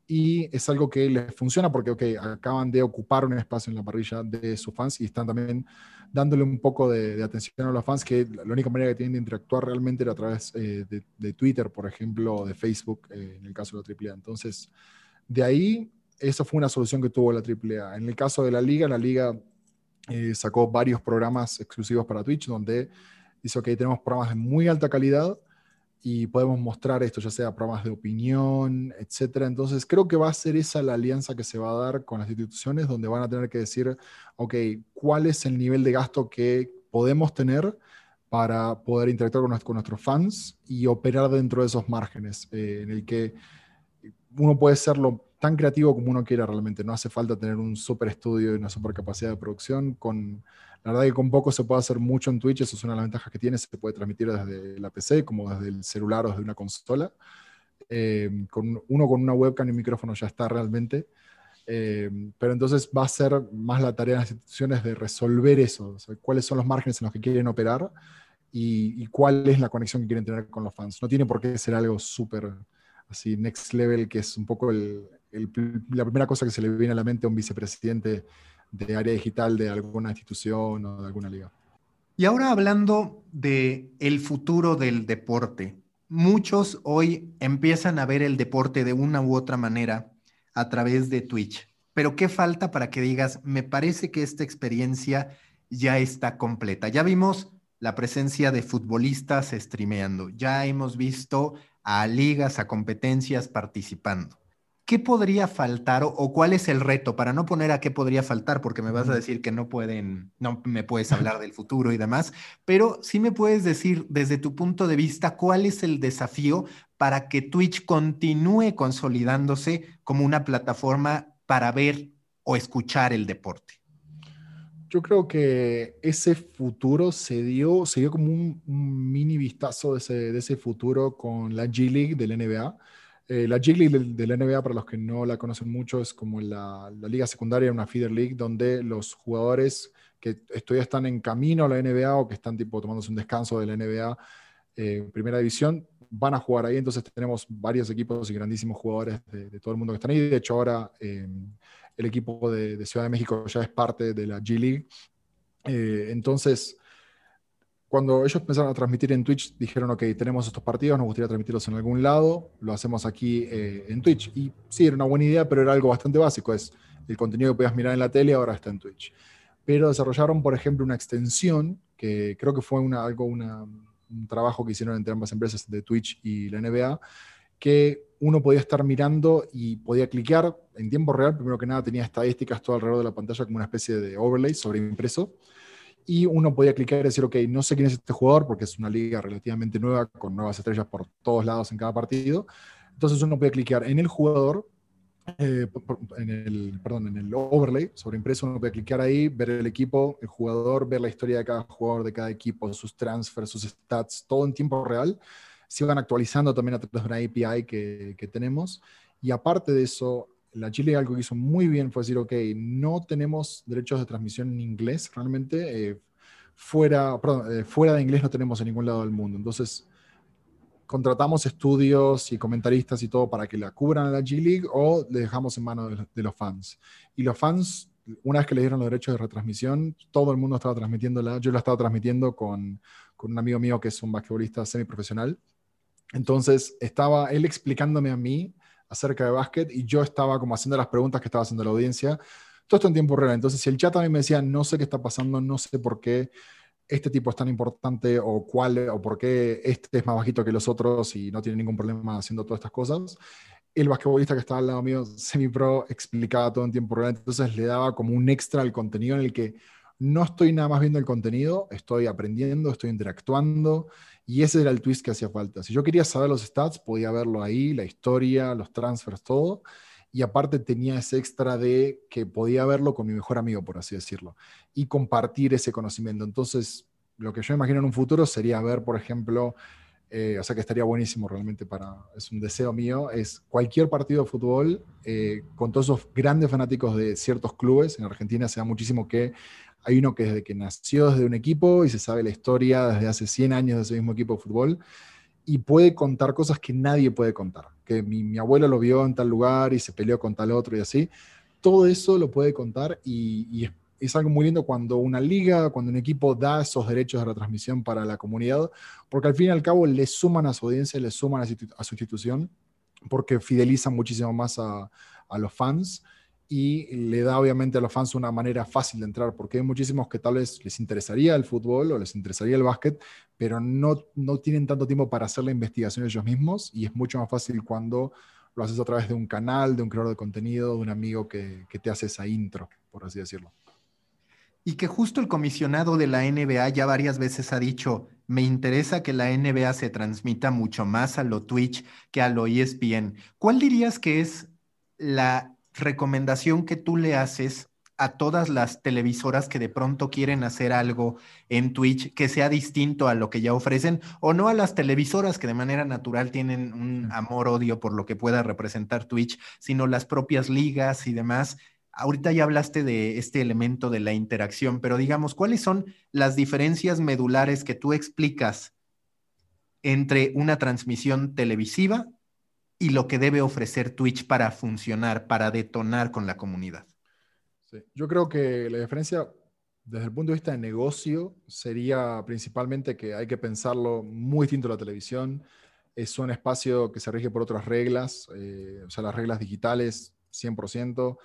y es algo que les funciona porque, ok, acaban de ocupar un espacio en la parrilla de sus fans y están también dándole un poco de, atención a los fans, que la única manera que tienen de interactuar realmente era a través eh, de, Twitter, por ejemplo, o de Facebook, eh, en el caso de la AAA. Entonces, de ahí esa fue una solución que tuvo la AAA. En el caso de la liga, la liga eh, sacó varios programas exclusivos para Twitch donde dice, ok, tenemos programas de muy alta calidad y podemos mostrar esto, ya sea programas de opinión, etcétera. Entonces, creo que va a ser esa la alianza que se va a dar con las instituciones, donde van a tener que decir, ok, ¿cuál es el nivel de gasto que podemos tener para poder interactuar con, nuestros fans y operar dentro de esos márgenes, eh, en el que uno puede serlo tan creativo como uno quiera realmente. No hace falta tener un super estudio y una super capacidad de producción. Con, la verdad que con poco se puede hacer mucho en Twitch, eso es una de las ventajas que tiene. Se puede transmitir desde la PC, como desde el celular o desde una consola. Eh, con, uno con una webcam y un micrófono ya está realmente. Eh, pero entonces va a ser más la tarea de las instituciones de resolver eso, cuáles son los márgenes en los que quieren operar y, y, cuál es la conexión que quieren tener con los fans. No tiene por qué ser algo súper así next level, que es un poco el, la primera cosa que se le viene a la mente a un vicepresidente de área digital de alguna institución o de alguna liga. Y ahora hablando de el futuro del deporte, muchos hoy empiezan a ver el deporte de una u otra manera a través de Twitch. Pero ¿qué falta para que digas, me parece que esta experiencia ya está completa? Ya vimos la presencia de futbolistas streameando, ya hemos visto a ligas, a competencias participando. ¿Qué podría faltar o, cuál es el reto? Para no poner a qué podría faltar, porque me vas a decir que no pueden, no me puedes hablar del futuro y demás, pero sí me puedes decir desde tu punto de vista cuál es el desafío para que Twitch continúe consolidándose como una plataforma para ver o escuchar el deporte. Yo creo que ese futuro se dio, se dio como un, mini vistazo de ese, de ese futuro con la G League del NBA eh, la G League de, la NBA, para los que no la conocen mucho, es como la, liga secundaria, una feeder league, donde los jugadores que todavía están en camino a la NBA o que están tipo tomándose un descanso de la NBA eh, primera división, van a jugar ahí. Entonces tenemos varios equipos y grandísimos jugadores de, todo el mundo que están ahí. De hecho, ahora eh, el equipo de, Ciudad de México ya es parte de la G League. entonces, cuando ellos empezaron a transmitir en Twitch, dijeron, ok, tenemos estos partidos, nos gustaría transmitirlos en algún lado, lo hacemos aquí eh, en Twitch. Y sí, era una buena idea, pero era algo bastante básico, es el contenido que podías mirar en la tele ahora está en Twitch. Pero desarrollaron, por ejemplo, una extensión, que creo que fue una, algo, un trabajo que hicieron entre ambas empresas, de Twitch y la NBA, que uno podía estar mirando y podía cliquear en tiempo real, primero que nada tenía estadísticas todo alrededor de la pantalla como una especie de overlay sobre impreso y uno podía clicar y decir, ok, no sé quién es este jugador porque es una liga relativamente nueva con nuevas estrellas por todos lados en cada partido. Entonces uno puede clicar en el jugador, eh, en, el, perdón, en el overlay sobre impreso, uno puede clicar ahí, ver el equipo, el jugador, ver la historia de cada jugador de cada equipo, sus transfers, sus stats, todo en tiempo real. Se van actualizando también a través de una API que, que tenemos. Y aparte de eso, la Chile algo que hizo muy bien fue decir, ok, no tenemos derechos de transmisión en inglés realmente, eh, fuera, eh, fuera de inglés no tenemos en ningún lado del mundo. Entonces, contratamos estudios y comentaristas y todo para que la cubran a la G-League o le dejamos en manos de, los fans. Y los fans, una vez que le dieron los derechos de retransmisión, todo el mundo estaba transmitiéndola. Yo la estaba transmitiendo con, con un amigo mío que es un basquetbolista semiprofesional. Entonces, estaba él explicándome a mí acerca de básquet y yo estaba como haciendo las preguntas que estaba haciendo la audiencia. Todo esto en tiempo real. Entonces, si el chat a mí me decía, no sé qué está pasando, no sé por qué este tipo es tan importante o cuál o por qué este es más bajito que los otros y no tiene ningún problema haciendo todas estas cosas, el basquetbolista que estaba al lado mío, semi-pro, explicaba todo en tiempo real. Entonces le daba como un extra al contenido en el que no estoy nada más viendo el contenido, estoy aprendiendo, estoy interactuando y ese era el twist que hacía falta. Si yo quería saber los stats, podía verlo ahí, la historia, los transfers, todo. Y aparte tenía ese extra de que podía verlo con mi mejor amigo, por así decirlo, y compartir ese conocimiento. Entonces, lo que yo imagino en un futuro sería ver, por ejemplo, eh, o sea que estaría buenísimo realmente para, es un deseo mío, es cualquier partido de fútbol eh, con todos esos grandes fanáticos de ciertos clubes. En Argentina se da muchísimo que hay uno que desde que nació desde un equipo y se sabe la historia desde hace 100 años de ese mismo equipo de fútbol y puede contar cosas que nadie puede contar. Que mi, abuelo lo vio en tal lugar y se peleó con tal otro y así. Todo eso lo puede contar y, y es algo muy lindo cuando una liga, cuando un equipo da esos derechos de retransmisión para la comunidad, porque al fin y al cabo le suman a su audiencia, le suman a su, institución, porque fidelizan muchísimo más a, los fans y le da obviamente a los fans una manera fácil de entrar, porque hay muchísimos que tal vez les interesaría el fútbol o les interesaría el básquet, pero no, no tienen tanto tiempo para hacer la investigación ellos mismos y es mucho más fácil cuando lo haces a través de un canal, de un creador de contenido, de un amigo que, que te hace esa intro, por así decirlo. Y que justo el comisionado de la NBA ya varias veces ha dicho, me interesa que la NBA se transmita mucho más a lo Twitch que a lo ESPN. ¿Cuál dirías que es la recomendación que tú le haces a todas las televisoras que de pronto quieren hacer algo en Twitch que sea distinto a lo que ya ofrecen o no a las televisoras que de manera natural tienen un amor-odio por lo que pueda representar Twitch, sino las propias ligas y demás. Ahorita ya hablaste de este elemento de la interacción, pero digamos, ¿cuáles son las diferencias medulares que tú explicas entre una transmisión televisiva y lo que debe ofrecer Twitch para funcionar, para detonar con la comunidad? Yo creo que la diferencia desde el punto de vista de negocio sería principalmente que hay que pensarlo muy distinto a la televisión. Es un espacio que se rige por otras reglas, eh, o sea, las reglas digitales 100%.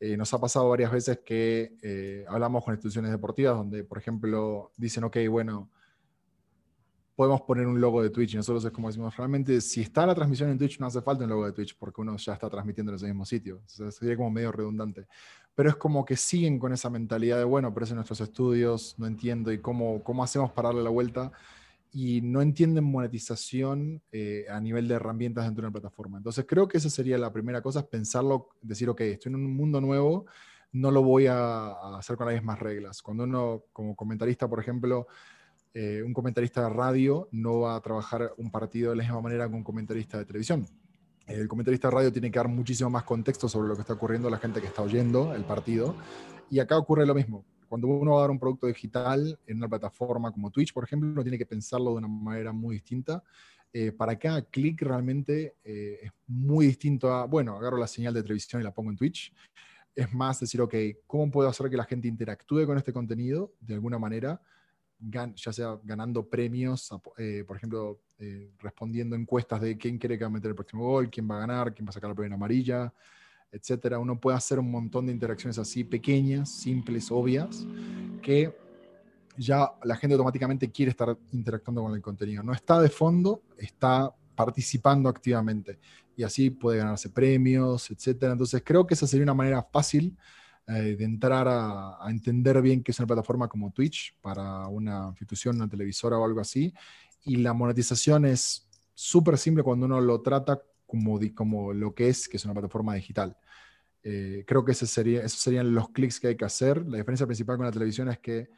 Eh, nos ha pasado varias veces que eh, hablamos con instituciones deportivas donde, por ejemplo, dicen, ok, bueno, podemos poner un logo de Twitch y nosotros es como decimos, realmente si está la transmisión en Twitch no hace falta un logo de Twitch porque uno ya está transmitiendo en ese mismo sitio. sería como medio redundante. Pero es como que siguen con esa mentalidad de, bueno, pero es en nuestros estudios, no entiendo, y cómo, cómo hacemos para darle la vuelta y no entienden monetización eh, a nivel de herramientas dentro de una plataforma. Entonces creo que esa sería la primera cosa, es pensarlo, decir, ok, estoy en un mundo nuevo, no lo voy a, hacer con las mismas reglas. Cuando uno, como comentarista, por ejemplo, eh, un comentarista de radio no va a trabajar un partido de la misma manera que un comentarista de televisión. El comentarista de radio tiene que dar muchísimo más contexto sobre lo que está ocurriendo a la gente que está oyendo el partido. Y acá ocurre lo mismo cuando uno va a dar un producto digital en una plataforma como Twitch, por ejemplo, uno tiene que pensarlo de una manera muy distinta. Eh, para cada clic realmente eh, es muy distinto a, bueno, agarro la señal de televisión y la pongo en Twitch. Es más decir, ok, ¿cómo puedo hacer que la gente interactúe con este contenido de alguna manera? Ya sea ganando premios, eh, por ejemplo, respondiendo encuestas de quién quiere que va a meter el próximo gol, quién va a ganar, quién va a sacar la primera amarilla, etcétera, uno puede hacer un montón de interacciones así pequeñas, simples, obvias, que ya la gente automáticamente quiere estar interactuando con el contenido. No está de fondo, está participando activamente y así puede ganarse premios, etcétera. Entonces creo que esa sería una manera fácil eh, de entrar a, entender bien qué es una plataforma como Twitch para una institución, una televisora o algo así. Y la monetización es súper simple cuando uno lo trata como, como lo que es, que es una plataforma digital. Eh, creo que ese sería, esos serían los clics que hay que hacer. La diferencia principal con la televisión es que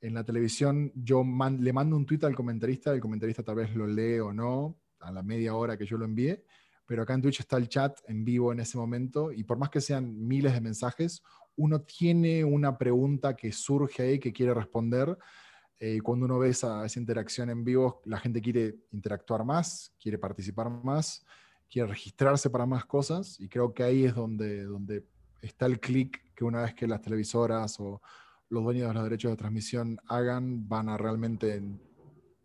en la televisión yo le mando un tweet al comentarista, el comentarista tal vez lo lee o no, a la media hora que yo lo envíe, pero acá en Twitch está el chat en vivo en ese momento y por más que sean miles de mensajes, uno tiene una pregunta que surge ahí que quiere responder. Eh, cuando uno ve esa, esa interacción en vivo, la gente quiere interactuar más, quiere participar más quiere registrarse para más cosas y creo que ahí es donde, donde está el clic que una vez que las televisoras o los dueños de los derechos de transmisión hagan, van a realmente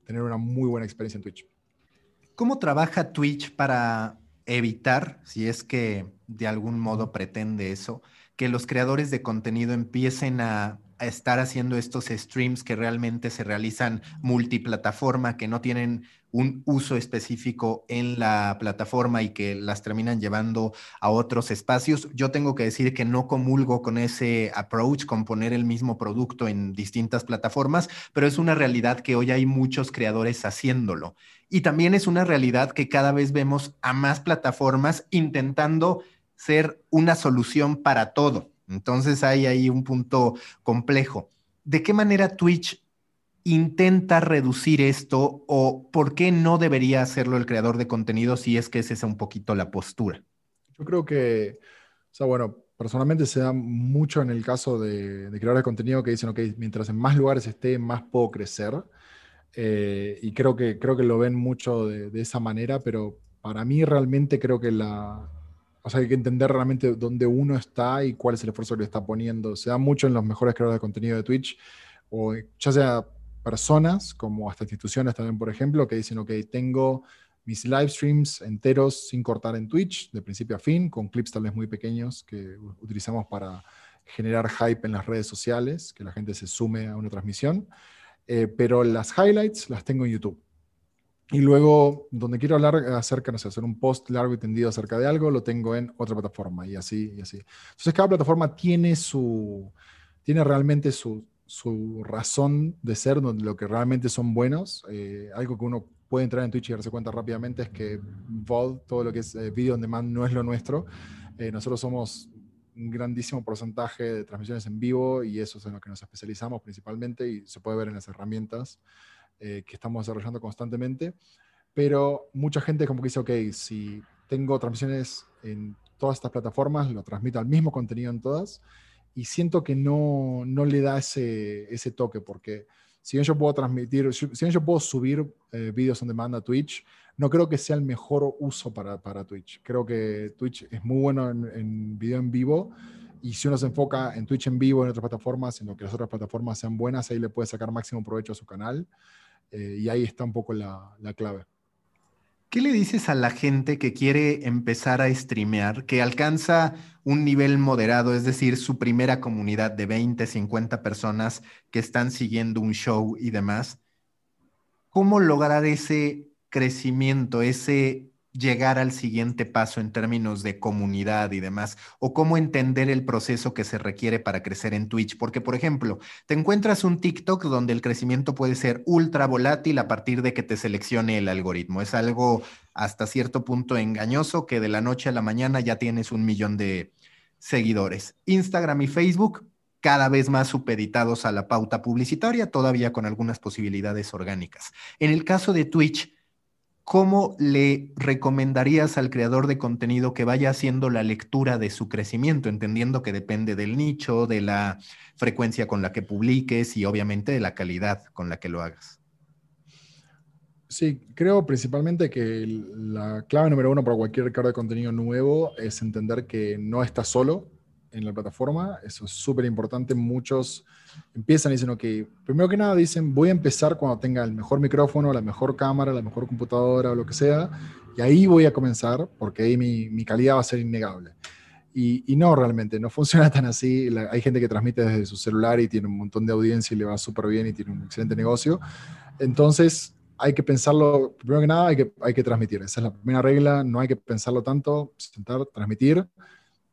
tener una muy buena experiencia en Twitch. ¿Cómo trabaja Twitch para evitar, si es que de algún modo pretende eso, que los creadores de contenido empiecen a estar haciendo estos streams que realmente se realizan multiplataforma, que no tienen un uso específico en la plataforma y que las terminan llevando a otros espacios. Yo tengo que decir que no comulgo con ese approach, con poner el mismo producto en distintas plataformas, pero es una realidad que hoy hay muchos creadores haciéndolo. Y también es una realidad que cada vez vemos a más plataformas intentando ser una solución para todo. Entonces hay ahí un punto complejo. ¿De qué manera Twitch intenta reducir esto o por qué no debería hacerlo el creador de contenido si es que esa es un poquito la postura? Yo creo que, o sea, bueno, personalmente se da mucho en el caso de, creadores de contenido que dicen, ok, mientras en más lugares esté, más puedo crecer. Eh, y creo que, creo que lo ven mucho de, de, esa manera, pero para mí realmente creo que la... O sea, hay que entender realmente dónde uno está y cuál es el esfuerzo que le está poniendo. Se da mucho en los mejores creadores de contenido de Twitch, o ya sea personas, como hasta instituciones también, por ejemplo, que dicen, ok, tengo mis live streams enteros sin cortar en Twitch, de principio a fin, con clips tal vez muy pequeños que utilizamos para generar hype en las redes sociales, que la gente se sume a una transmisión. Eh, pero las highlights las tengo en YouTube. Y luego, donde quiero hablar acerca, no sé, hacer un post largo y tendido acerca de algo, lo tengo en otra plataforma y así, y así. Entonces, cada plataforma tiene su, tiene realmente su, su razón de ser, donde lo que realmente son buenos. Eh, algo que uno puede entrar en Twitch y darse cuenta rápidamente es que VOD, todo lo que es eh, video on demand, no es lo nuestro. Eh, nosotros somos un grandísimo porcentaje de transmisiones en vivo y eso es en lo que nos especializamos principalmente y se puede ver en las herramientas que estamos desarrollando constantemente. Pero mucha gente como que dice, ok, si tengo transmisiones en todas estas plataformas, lo transmito al mismo contenido en todas y siento que no, no le da ese, ese, toque, porque si bien yo puedo transmitir, si bien yo puedo subir eh, videos on demand a Twitch, no creo que sea el mejor uso para, para Twitch. Creo que Twitch es muy bueno en, en, video en vivo y si uno se enfoca en Twitch en vivo en otras plataformas, en lo que las otras plataformas sean buenas, ahí le puede sacar máximo provecho a su canal eh, y ahí está un poco la, la clave. ¿Qué le dices a la gente que quiere empezar a streamear, que alcanza un nivel moderado, es decir, su primera comunidad de 20, 50 personas que están siguiendo un show y demás? ¿Cómo lograr ese crecimiento, ese llegar al siguiente paso en términos de comunidad y demás, o cómo entender el proceso que se requiere para crecer en Twitch. Porque, por ejemplo, te encuentras un TikTok donde el crecimiento puede ser ultra volátil a partir de que te seleccione el algoritmo. Es algo hasta cierto punto engañoso que de la noche a la mañana ya tienes un millón de seguidores. Instagram y Facebook cada vez más supeditados a la pauta publicitaria, todavía con algunas posibilidades orgánicas. En el caso de Twitch, ¿cómo le recomendarías al creador de contenido que vaya haciendo la lectura de su crecimiento, entendiendo que depende del nicho, de la frecuencia con la que publiques y obviamente de la calidad con la que lo hagas? Sí, creo principalmente que la clave número uno para cualquier creador de contenido nuevo es entender que no está solo, en la plataforma, eso es súper importante. Muchos empiezan y dicen, ok, primero que nada dicen, voy a empezar cuando tenga el mejor micrófono, la mejor cámara, la mejor computadora o lo que sea, y ahí voy a comenzar, porque ahí mi, mi calidad va a ser innegable. Y, y, no, realmente, no funciona tan así. hay gente que transmite desde su celular y tiene un montón de audiencia y le va súper bien y tiene un excelente negocio. Entonces, hay que pensarlo, primero que nada, hay que, hay que transmitir. Esa es la primera regla, no hay que pensarlo tanto, sentar, transmitir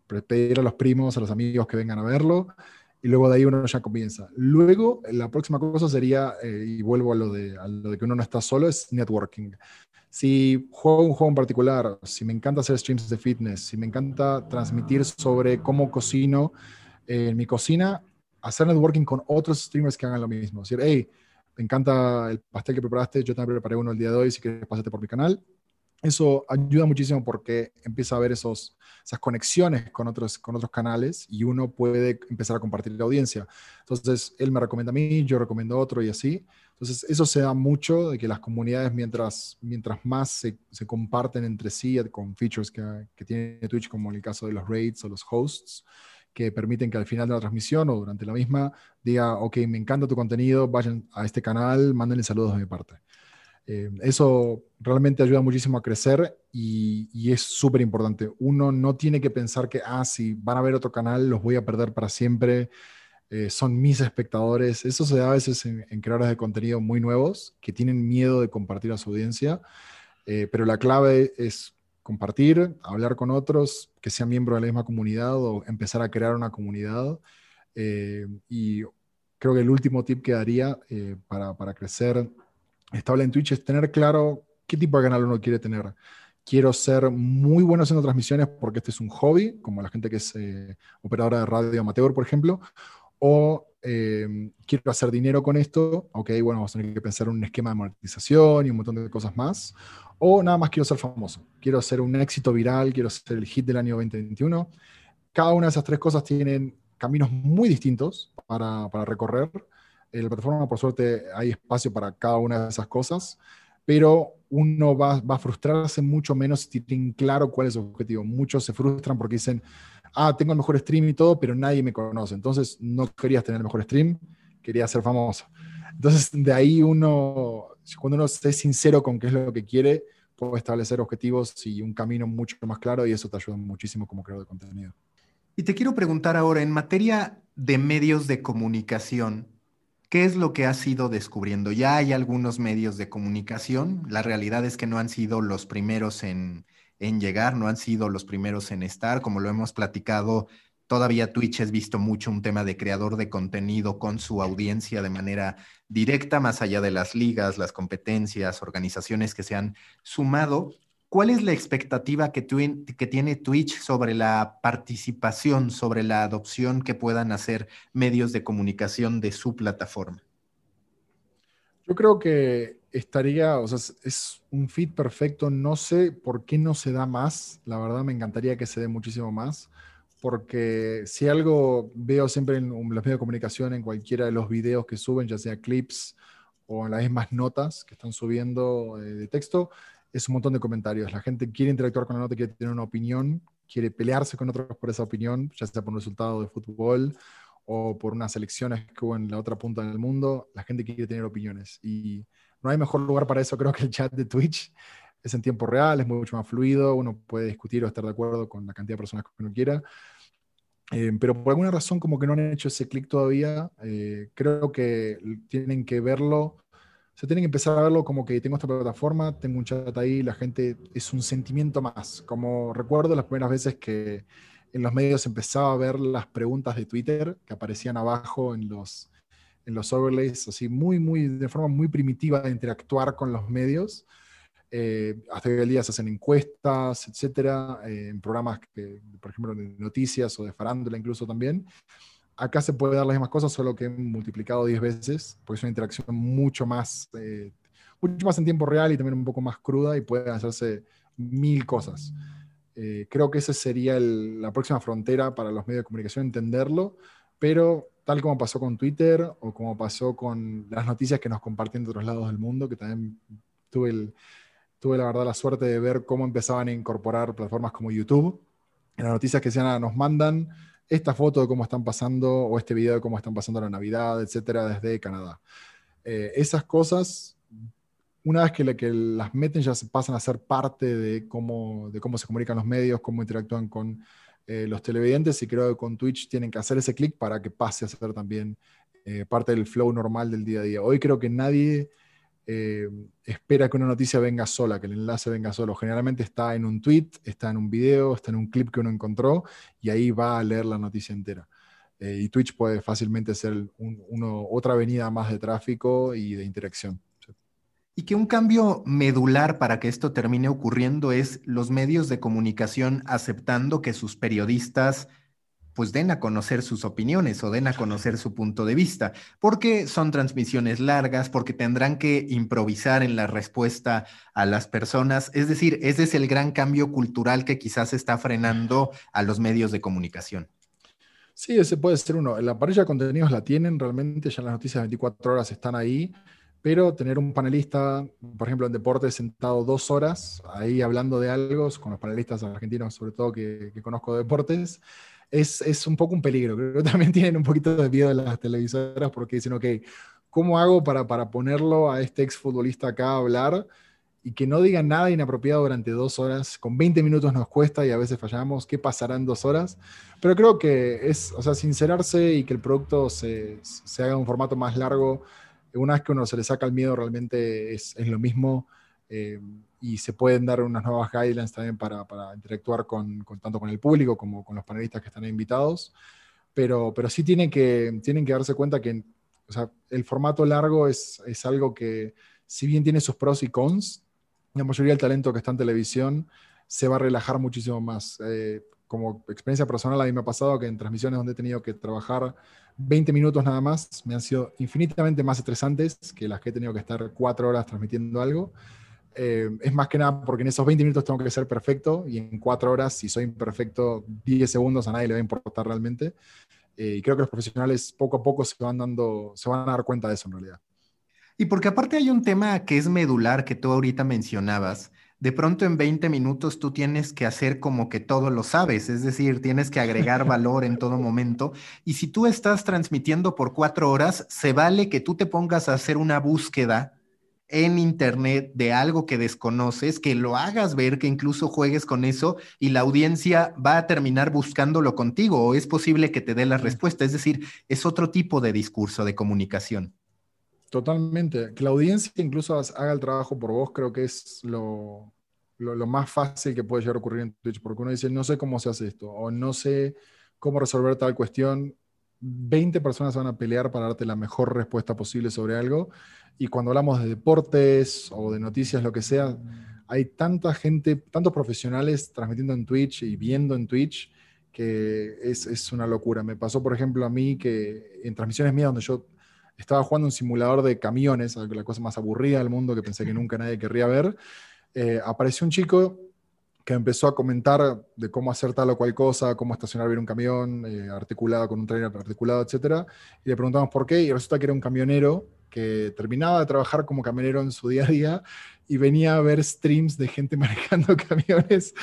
pedir a los primos, a los amigos que vengan a verlo, y luego de ahí uno ya comienza. Luego, la próxima cosa sería, eh, y vuelvo a lo, de, a lo de que uno no está solo, es networking. Si juego un juego en particular, si me encanta hacer streams de fitness, si me encanta transmitir sobre cómo cocino en mi cocina, hacer networking con otros streamers que hagan lo mismo. Decir, hey, me encanta el pastel que preparaste, yo también preparé uno el día de hoy, si quieres pasarte por mi canal eso ayuda muchísimo porque empieza a haber esos, esas conexiones con otros, con otros canales y uno puede empezar a compartir la audiencia. Entonces, él me recomienda a mí, yo recomiendo a otro y así. Entonces, eso se da mucho de que las comunidades, mientras, mientras más se, se comparten entre sí con features que, que, tiene Twitch, como en el caso de los raids o los hosts, que permiten que al final de la transmisión o durante la misma diga, ok, me encanta tu contenido, vayan a este canal, mándenle saludos de mi parte. Eh, eso realmente ayuda muchísimo a crecer y, es súper importante. Uno no tiene que pensar que, ah, si van a ver otro canal, los voy a perder para siempre. Eh, son mis espectadores. Eso se da a veces en, creadores de contenido muy nuevos que tienen miedo de compartir a su audiencia, eh, pero la clave es compartir, hablar con otros, que sean miembros de la misma comunidad o empezar a crear una comunidad. y creo que el último tip que daría para, para crecer estable en Twitch es tener claro qué tipo de canal uno quiere tener. Quiero ser muy bueno haciendo transmisiones porque este es un hobby, como la gente que es eh, operadora de radio amateur, por ejemplo, o eh, quiero hacer dinero con esto, ok, bueno, vamos a tener que pensar en un esquema de monetización y un montón de cosas más, o nada más quiero ser famoso, quiero ser un éxito viral, quiero ser el hit del año 2021. Cada una de esas tres cosas tienen caminos muy distintos para, para recorrer. En la plataforma, por suerte, hay espacio para cada una de esas cosas, pero uno va, va a frustrarse mucho menos si tienen claro cuál es su objetivo. Muchos se frustran porque dicen, ah, tengo el mejor stream y todo, pero nadie me conoce. Entonces no querías tener el mejor stream, querías ser famoso. Entonces de ahí uno, cuando uno es sincero con qué es lo que quiere, puede establecer objetivos y un camino mucho más claro y eso te ayuda muchísimo como creador de contenido. Y te quiero preguntar ahora, en materia de medios de comunicación, ¿qué es lo que has ido descubriendo? Ya hay algunos medios de comunicación, la realidad es que no han sido los primeros en, en llegar, no han sido los primeros en estar, como lo hemos platicado. Todavía Twitch es visto mucho un tema de creador de contenido con su audiencia de manera directa, más allá de las ligas, las competencias, organizaciones que se han sumado. ¿Cuál es la expectativa que, que, tiene Twitch sobre la participación, sobre la adopción que puedan hacer medios de comunicación de su plataforma? Yo creo que estaría, o sea, es un fit perfecto. No sé por qué no se da más. La verdad me encantaría que se dé muchísimo más. Porque si algo veo siempre en los medios de comunicación, en cualquiera de los videos que suben, ya sea clips o en las mismas notas que están subiendo eh, de texto, es un montón de comentarios. La gente quiere interactuar con la nota, quiere tener una opinión, quiere pelearse con otros por esa opinión, ya sea por un resultado de fútbol o por unas elecciones que hubo en la otra punta del mundo. La gente quiere tener opiniones. Y no hay mejor lugar para eso, creo que el chat de Twitch. Es en tiempo real, es mucho más fluido, uno puede discutir o estar de acuerdo con la cantidad de personas que uno quiera. Eh, pero por alguna razón como que no han hecho ese clic todavía, eh, creo que tienen que verlo, se tienen que empezar a verlo como que tengo esta plataforma, tengo un chat ahí, la gente es un sentimiento más. Como recuerdo las primeras veces que en los medios empezaba a ver las preguntas de Twitter que aparecían abajo en los, en los overlays, así muy, muy, de forma muy primitiva de interactuar con los medios. Eh, hasta hoy el día se hacen encuestas, etcétera, eh, en programas, que, por ejemplo, de noticias o de farándula incluso también. Acá se puede dar las mismas cosas, solo que multiplicado 10 veces, porque es una interacción mucho más, eh, mucho más en tiempo real y también un poco más cruda y puede hacerse mil cosas. creo que esa sería la próxima frontera para los medios de comunicación, entenderlo, pero tal como pasó con Twitter o como pasó con las noticias que nos comparten de otros lados del mundo, que también tuve, tuve la verdad la suerte de ver cómo empezaban a incorporar plataformas como YouTube. En las noticias que decían, ah, nos mandan esta foto de cómo están pasando o este video de cómo están pasando la Navidad, etcétera, desde Canadá. Eh, esas cosas, una vez que, que, las meten, ya pasan a ser parte de cómo, de cómo se comunican los medios, cómo interactúan con eh, los televidentes y creo que con Twitch tienen que hacer ese clic para que pase a ser también eh, parte del flow normal del día a día. Hoy creo que nadie eh, espera que una noticia venga sola, que el enlace venga solo. Generalmente está en un tweet, está en un video, está en un clip que uno encontró y ahí va a leer la noticia entera. y Twitch puede fácilmente ser otra avenida más de tráfico y de interacción. Y que un cambio medular para que esto termine ocurriendo es los medios de comunicación aceptando que sus periodistas pues den a conocer sus opiniones o den a conocer su punto de vista, porque son transmisiones largas, porque tendrán que improvisar en la respuesta a las personas. Es decir, ese es el gran cambio cultural que quizás está frenando a los medios de comunicación. Sí, ese puede ser uno. La parrilla de contenidos la tienen, realmente ya las noticias de 24 horas están ahí pero tener un panelista, por ejemplo, en deportes sentado dos horas, ahí hablando de algo, con los panelistas argentinos sobre todo que, conozco de deportes, es, es, un poco un peligro. Creo que también tienen un poquito de miedo las televisoras porque dicen, ok, ¿cómo hago para, para ponerlo a este exfutbolista acá a hablar? y que no diga nada inapropiado durante dos horas. Con 20 minutos nos cuesta y a veces fallamos. ¿Qué pasará en dos horas? Pero creo que es, o sea, sincerarse y que el producto se, se haga un formato más largo una vez que uno se le saca el miedo, realmente es, es lo mismo eh, y se pueden dar unas nuevas guidelines también para, para interactuar con, con, tanto con el público como con los panelistas que están invitados. Pero, pero sí tienen que, tienen que darse cuenta que o sea, el formato largo es, es algo que, si bien tiene sus pros y cons, la mayoría del talento que está en televisión se va a relajar muchísimo más. Eh, como experiencia personal a mí me ha pasado que en transmisiones donde he tenido que trabajar 20 minutos nada más me han sido infinitamente más estresantes que las que he tenido que estar cuatro horas transmitiendo algo. Eh, es más que nada porque en esos 20 minutos tengo que ser perfecto y en cuatro horas, si soy imperfecto, 10 segundos a nadie le va a importar realmente. Eh, y creo que los profesionales poco a poco se van, dando, se van a dar cuenta de eso en realidad. Y porque aparte hay un tema que es medular que tú ahorita mencionabas. De pronto en 20 minutos tú tienes que hacer como que todo lo sabes, es decir, tienes que agregar valor en todo momento. Y si tú estás transmitiendo por cuatro horas, se vale que tú te pongas a hacer una búsqueda en internet de algo que desconoces, que lo hagas ver, que incluso juegues con eso y la audiencia va a terminar buscándolo contigo o es posible que te dé la respuesta. Es decir, es otro tipo de discurso, de comunicación. Totalmente. Que la audiencia incluso haga el trabajo por vos creo que es lo, lo, más fácil que puede llegar a ocurrir en Twitch, porque uno dice, no sé cómo se hace esto, o no sé cómo resolver tal cuestión. 20 personas van a pelear para darte la mejor respuesta posible sobre algo y cuando hablamos de deportes o de noticias, lo que sea, hay tanta gente, tantos profesionales transmitiendo en Twitch y viendo en Twitch que es, es, una locura. Me pasó, por ejemplo, a mí que en transmisiones mías donde yo estaba jugando un simulador de camiones, la cosa más aburrida del mundo que pensé que nunca nadie querría ver, eh, apareció un chico que empezó a comentar de cómo hacer tal o cual cosa, cómo estacionar bien un camión, eh, articulado con un trailer articulado, etc. Y le preguntamos por qué, y resulta que era un camionero que terminaba de trabajar como camionero en su día a día y venía a ver streams de gente manejando camiones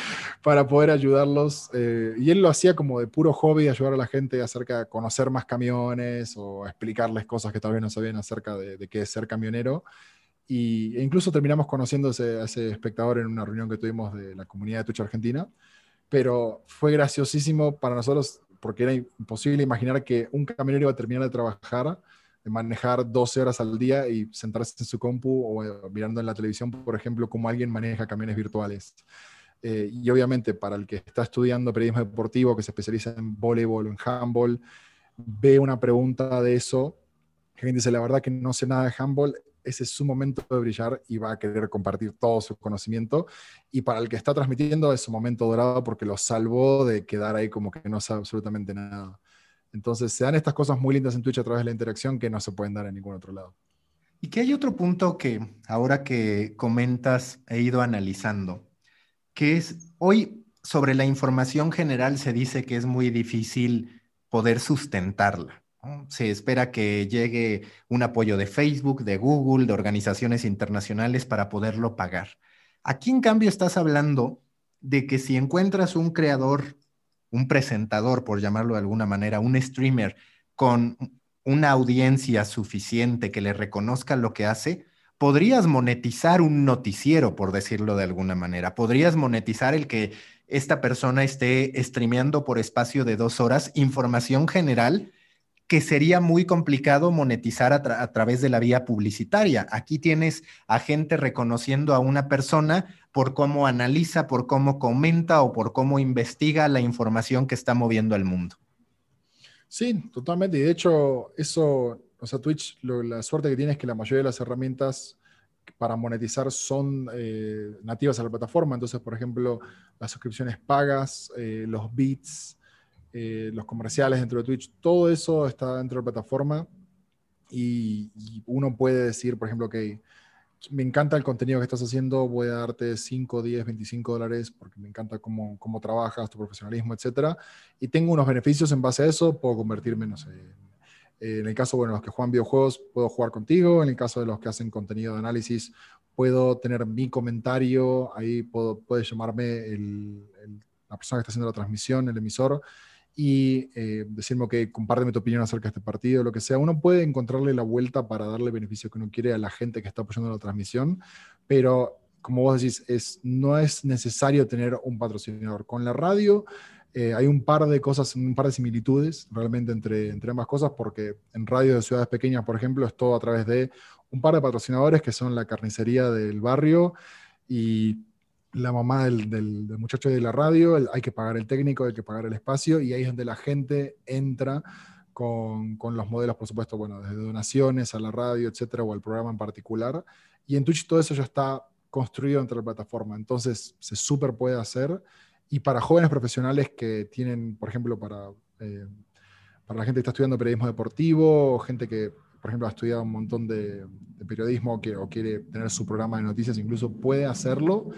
para poder ayudarlos. Eh, y él lo hacía como de puro hobby, ayudar a la gente acerca de conocer más camiones o explicarles cosas que tal vez no sabían acerca de, qué es ser camionero. Y, e incluso terminamos conociendo a ese, espectador en una reunión que tuvimos de la comunidad de Twitch Argentina. Pero fue graciosísimo para nosotros porque era imposible imaginar que un camionero iba a terminar de trabajar manejar 12 horas al día y sentarse en su compu o eh, mirando en la televisión, por ejemplo, cómo alguien maneja camiones virtuales. Eh, y obviamente para el que está estudiando periodismo deportivo, que se especializa en voleibol o en handball, ve una pregunta de eso, alguien dice, la verdad que no sé nada de handball, ese es su momento de brillar y va a querer compartir todo su conocimiento. Y para el que está transmitiendo es su momento dorado porque lo salvó de quedar ahí como que no sabe absolutamente nada. Entonces se dan estas cosas muy lindas en Twitch a través de la interacción que no se pueden dar en ningún otro lado. Y que hay otro punto que ahora que comentas he ido analizando, que es hoy sobre la información general se dice que es muy difícil poder sustentarla. Se espera que llegue un apoyo de Facebook, de Google, de organizaciones internacionales para poderlo pagar. Aquí en cambio estás hablando de que si encuentras un creador un presentador, por llamarlo de alguna manera, un streamer con una audiencia suficiente que le reconozca lo que hace, podrías monetizar un noticiero, por decirlo de alguna manera. Podrías monetizar el que esta persona esté streameando por espacio de dos horas información general que sería muy complicado monetizar a, través de la vía publicitaria. Aquí tienes a gente reconociendo a una persona por cómo analiza, por cómo comenta o por cómo investiga la información que está moviendo al mundo. Sí, totalmente. Y de hecho, eso, o sea, Twitch, la suerte que tiene es que la mayoría de las herramientas para monetizar son eh, nativas a la plataforma. Entonces, por ejemplo, las suscripciones pagas, eh, los bits, eh, los comerciales dentro de Twitch, todo eso está dentro de la plataforma y, y uno puede decir, por ejemplo, que me encanta el contenido que estás haciendo, voy a darte 5, 10, 25 dólares porque me encanta cómo, cómo trabajas, tu profesionalismo, etcétera. Y tengo unos beneficios en base a eso, puedo convertirme, no sé, en el caso, bueno, los que juegan videojuegos, puedo jugar contigo. En el caso de los que hacen contenido de análisis, puedo tener mi comentario. Ahí puedo, llamarme la persona que está haciendo la transmisión, el emisor y eh, decirme, que compárteme tu opinión acerca de este partido, lo que sea. Uno puede encontrarle la vuelta para darle beneficio que uno quiere a la gente que está apoyando la transmisión, pero como vos decís, es, no es necesario tener un patrocinador. Con la radio eh, hay un par de cosas, un par de similitudes realmente entre, entre ambas cosas, porque en radio de ciudades pequeñas, por ejemplo, es todo a través de un par de patrocinadores que son la carnicería del barrio y la mamá del, muchacho de la radio, hay que pagar el técnico, hay que pagar el espacio, y ahí es donde la gente entra con, los modelos, por supuesto, bueno, desde donaciones a la radio, etcétera, o al programa en particular. Y en Twitch todo eso ya está construido entre la plataforma, entonces se súper puede hacer y para jóvenes profesionales que tienen, por ejemplo, para, eh, para la gente que está estudiando periodismo deportivo, gente que, por ejemplo, ha estudiado un montón de, periodismo que, o quiere tener su programa de noticias, incluso puede hacerlo.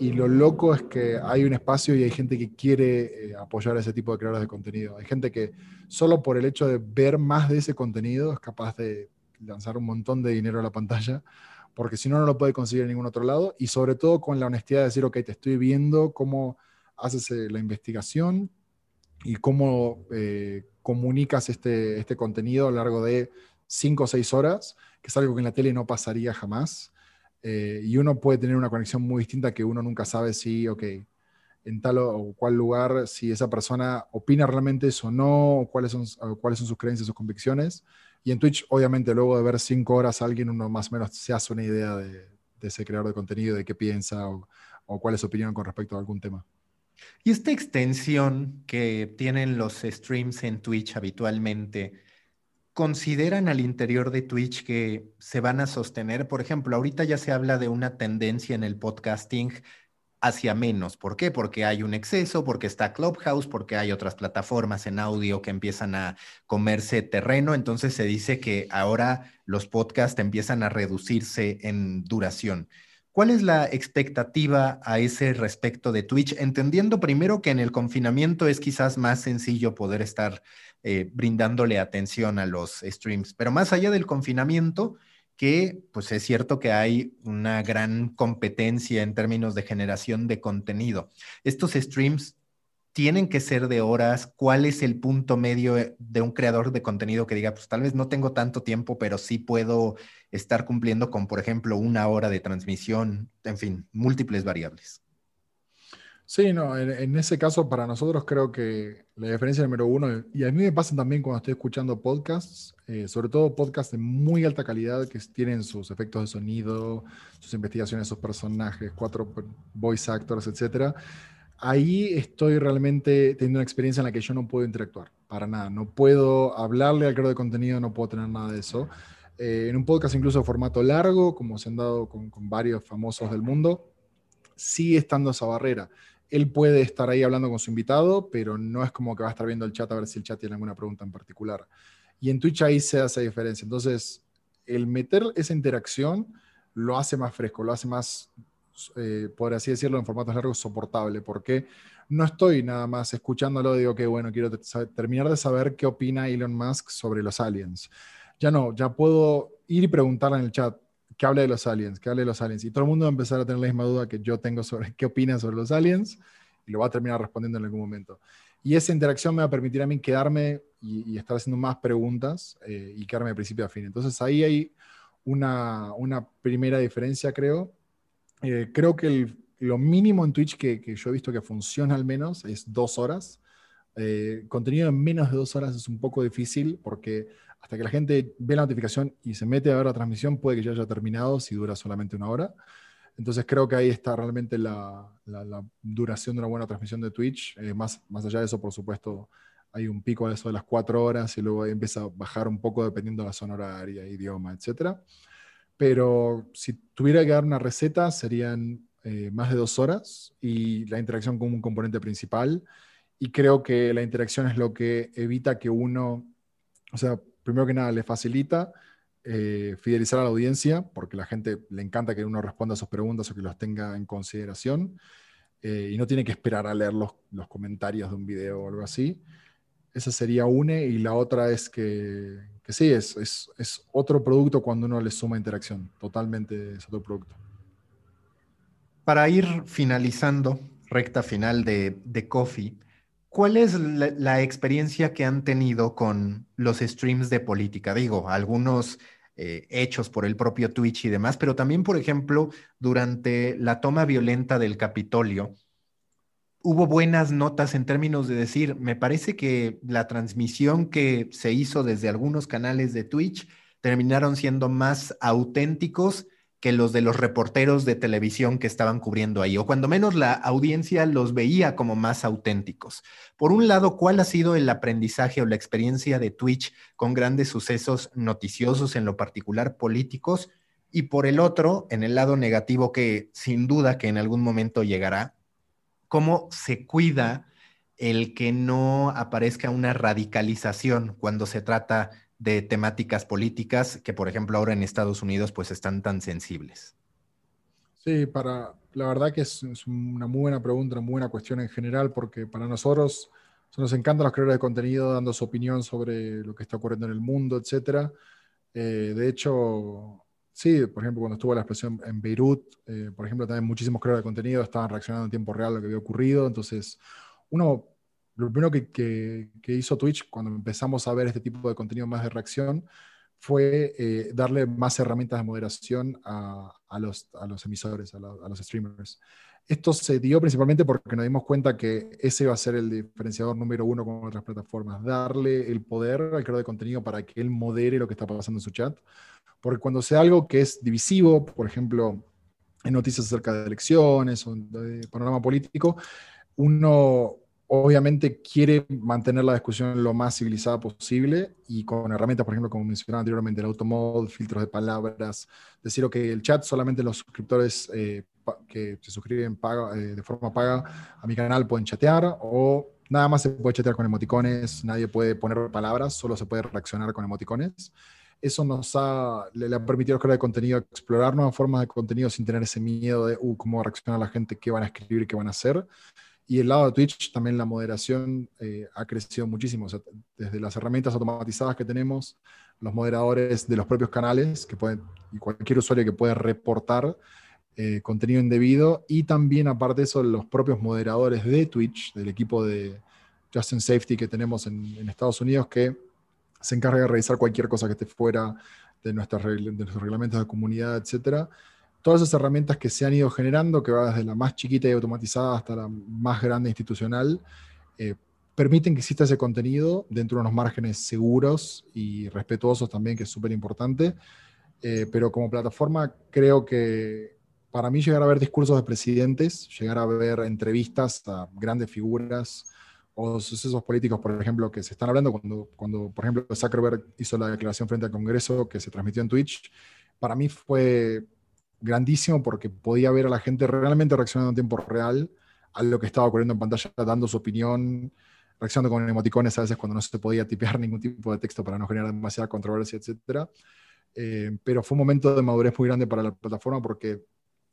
Y lo loco es que hay un espacio y hay gente que quiere eh, apoyar a ese tipo de creadores de contenido. Hay gente que solo por el hecho de ver más de ese contenido es capaz de lanzar un montón de dinero a la pantalla porque si no, no lo puede conseguir en ningún otro lado. Y sobre todo con la honestidad de decir, ok, te estoy viendo cómo haces eh, la investigación y cómo eh, comunicas este, este contenido a lo largo de cinco o seis horas, que es algo que en la tele no pasaría jamás. Eh, y uno puede tener una conexión muy distinta que uno nunca sabe si, ok, en tal o cual lugar, si esa persona opina realmente eso o no, cuáles son, cuáles son sus creencias, sus convicciones. Y en Twitch, obviamente, luego de ver cinco horas a alguien, uno más o menos se hace una idea de, ese creador de contenido, de qué piensa o, o cuál es su opinión con respecto a algún tema. Y esta extensión que tienen los streams en Twitch habitualmente, ¿consideran al interior de Twitch que se van a sostener? Por ejemplo, ahorita ya se habla de una tendencia en el podcasting hacia menos. ¿Por qué? Porque hay un exceso, porque está Clubhouse, porque hay otras plataformas en audio que empiezan a comerse terreno. Entonces se dice que ahora los podcasts empiezan a reducirse en duración. ¿Cuál es la expectativa a ese respecto de Twitch? Entendiendo primero que en el confinamiento es quizás más sencillo poder estar eh, brindándole atención a los streams, pero más allá del confinamiento, que pues es cierto que hay una gran competencia en términos de generación de contenido. Estos streams tienen que ser de horas. ¿Cuál es el punto medio de un creador de contenido que diga, pues tal vez no tengo tanto tiempo, pero sí puedo estar cumpliendo con, por ejemplo, una hora de transmisión? En fin, múltiples variables. Sí, no, en, ese caso para nosotros creo que la diferencia número uno, y a mí me pasa también cuando estoy escuchando podcasts, eh, sobre todo podcasts de muy alta calidad que tienen sus efectos de sonido, sus investigaciones, sus personajes, cuatro voice actors, etc. Ahí estoy realmente teniendo una experiencia en la que yo no puedo interactuar, para nada. No puedo hablarle al creador de contenido, no puedo tener nada de eso. Eh, en un podcast incluso de formato largo, como se han dado con, con varios famosos del mundo, sigue estando esa barrera él puede estar ahí hablando con su invitado, pero no es como que va a estar viendo el chat a ver si el chat tiene alguna pregunta en particular. Y en Twitch ahí se hace diferencia. Entonces, el meter esa interacción lo hace más fresco, lo hace más, eh, por así decirlo, en formatos largos, soportable, porque no estoy nada más escuchándolo, digo que, bueno, quiero terminar de saber qué opina Elon Musk sobre los aliens. Ya no, ya puedo ir y preguntarle en el chat, que hable de los aliens, que hable de los aliens. Y todo el mundo va a empezar a tener la misma duda que yo tengo sobre qué opina sobre los aliens y lo va a terminar respondiendo en algún momento. Y esa interacción me va a permitir a mí quedarme y, estar haciendo más preguntas eh, y quedarme de principio a fin. Entonces ahí hay una, una primera diferencia, creo. Eh, creo que lo mínimo en Twitch que, yo he visto que funciona al menos es dos horas. Eh, contenido en menos de dos horas es un poco difícil porque hasta que la gente ve la notificación y se mete a ver la transmisión, puede que ya haya terminado si dura solamente una hora. Entonces creo que ahí está realmente la, duración de una buena transmisión de Twitch. Eh, más, más allá de eso, por supuesto, hay un pico de eso de las cuatro horas y luego empieza a bajar un poco dependiendo de la zona horaria, idioma, etc. Pero si tuviera que dar una receta, serían eh, más de dos horas y la interacción como un componente principal. Y creo que la interacción es lo que evita que uno, o sea, primero que nada, le facilita eh, fidelizar a la audiencia, porque la gente le encanta que uno responda a sus preguntas o que los tenga en consideración, eh, y no tiene que esperar a leer los, comentarios de un video o algo así. Esa sería una, y la otra es que, que sí, es, otro producto cuando uno le suma interacción, totalmente es otro producto. Para ir finalizando, recta final de, de Coffee, ¿Cuál es la, experiencia que han tenido con los streams de política? Digo, algunos eh, hechos por el propio Twitch y demás, pero también, por ejemplo, durante la toma violenta del Capitolio, hubo buenas notas en términos de decir, me parece que la transmisión que se hizo desde algunos canales de Twitch terminaron siendo más auténticos que los de los reporteros de televisión que estaban cubriendo ahí, o cuando menos la audiencia los veía como más auténticos. Por un lado, ¿cuál ha sido el aprendizaje o la experiencia de Twitch con grandes sucesos noticiosos, en lo particular políticos? Y por el otro, en el lado negativo que sin duda que en algún momento llegará, ¿cómo se cuida el que no aparezca una radicalización cuando se trata de temáticas políticas que, por ejemplo, ahora en Estados Unidos pues están tan sensibles? Sí, para, la verdad que es, una muy buena pregunta, una muy buena cuestión en general, porque para nosotros nos encantan los creadores de contenido dando su opinión sobre lo que está ocurriendo en el mundo, etc. Eh, de hecho, sí, por ejemplo, cuando estuvo la explosión en Beirut, eh, por ejemplo, también muchísimos creadores de contenido estaban reaccionando en tiempo real a lo que había ocurrido. Entonces, uno lo primero que, hizo Twitch cuando empezamos a ver este tipo de contenido más de reacción fue eh, darle más herramientas de moderación a, los, emisores, a, los streamers. Esto se dio principalmente porque nos dimos cuenta que ese iba a ser el diferenciador número uno con otras plataformas, darle el poder al creador de contenido para que él modere lo que está pasando en su chat. Porque cuando sea algo que es divisivo, por ejemplo, en noticias acerca de elecciones o de panorama político, uno, obviamente quiere mantener la discusión lo más civilizada posible y con herramientas, por ejemplo, como mencionaba anteriormente, el automod, filtros de palabras, decir, que el chat solamente los suscriptores eh, que se suscriben paga, eh, de forma paga a mi canal pueden chatear o nada más se puede chatear con emoticones, nadie puede poner palabras, solo se puede reaccionar con emoticones. Eso nos ha, le, ha permitido crear contenido, explorar nuevas formas de contenido sin tener ese miedo de uh, cómo reacciona la gente, qué van a escribir, qué van a hacer. Y el lado de Twitch también la moderación eh, ha crecido muchísimo. desde las herramientas automatizadas que tenemos, los moderadores de los propios canales, que pueden, y cualquier usuario que puede reportar eh, contenido indebido, y también aparte de eso, los propios moderadores de Twitch, del equipo de Justin Safety que tenemos en, Estados Unidos, que se encarga de revisar cualquier cosa que esté fuera de, nuestras, de nuestros reglamentos de comunidad, etcétera todas esas herramientas que se han ido generando, que va desde la más chiquita y automatizada hasta la más grande institucional, eh, permiten que exista ese contenido dentro de unos márgenes seguros y respetuosos también, que es súper importante. Eh, pero como plataforma creo que para mí llegar a ver discursos de presidentes, llegar a ver entrevistas a grandes figuras o sucesos políticos, por ejemplo, que se están hablando cuando, cuando, por ejemplo, Zuckerberg hizo la declaración frente al Congreso que se transmitió en Twitch, para mí fue grandísimo porque podía ver a la gente realmente reaccionando en tiempo real a lo que estaba ocurriendo en pantalla, dando su opinión, reaccionando con emoticones a veces cuando no se podía tipear ningún tipo de texto para no generar demasiada controversia, etc. Eh, pero fue un momento de madurez muy grande para la plataforma porque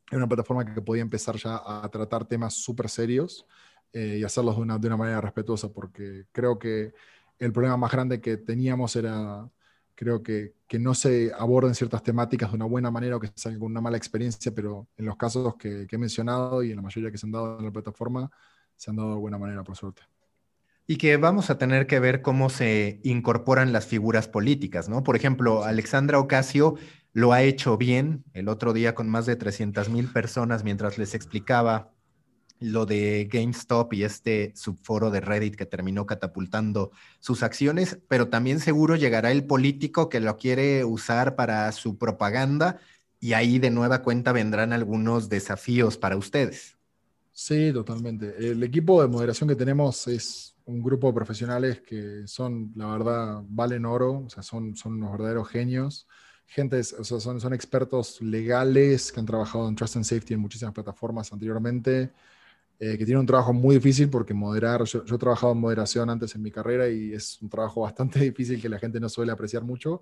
era una plataforma que podía empezar ya a tratar temas súper serios eh, y hacerlos de una, de una manera respetuosa, porque creo que el problema más grande que teníamos era creo que, que, no se aborden ciertas temáticas de una buena manera o que salga con una mala experiencia, pero en los casos que, he mencionado y en la mayoría que se han dado en la plataforma, se han dado de buena manera, por suerte. Y que vamos a tener que ver cómo se incorporan las figuras políticas, ¿no? Por ejemplo, Alexandra Ocasio lo ha hecho bien el otro día con más de 300 mil personas mientras les explicaba lo de GameStop y este subforo de Reddit que terminó catapultando sus acciones, pero también seguro llegará el político que lo quiere usar para su propaganda y ahí de nueva cuenta vendrán algunos desafíos para ustedes. Sí, totalmente. El equipo de moderación que tenemos es un grupo de profesionales que son, la verdad, valen oro, o sea, son, son unos verdaderos genios. Gente, o sea, son, son expertos legales que han trabajado en Trust and Safety en muchísimas plataformas anteriormente eh, que tiene un trabajo muy difícil porque moderar, yo, he trabajado en moderación antes en mi carrera y es un trabajo bastante difícil que la gente no suele apreciar mucho,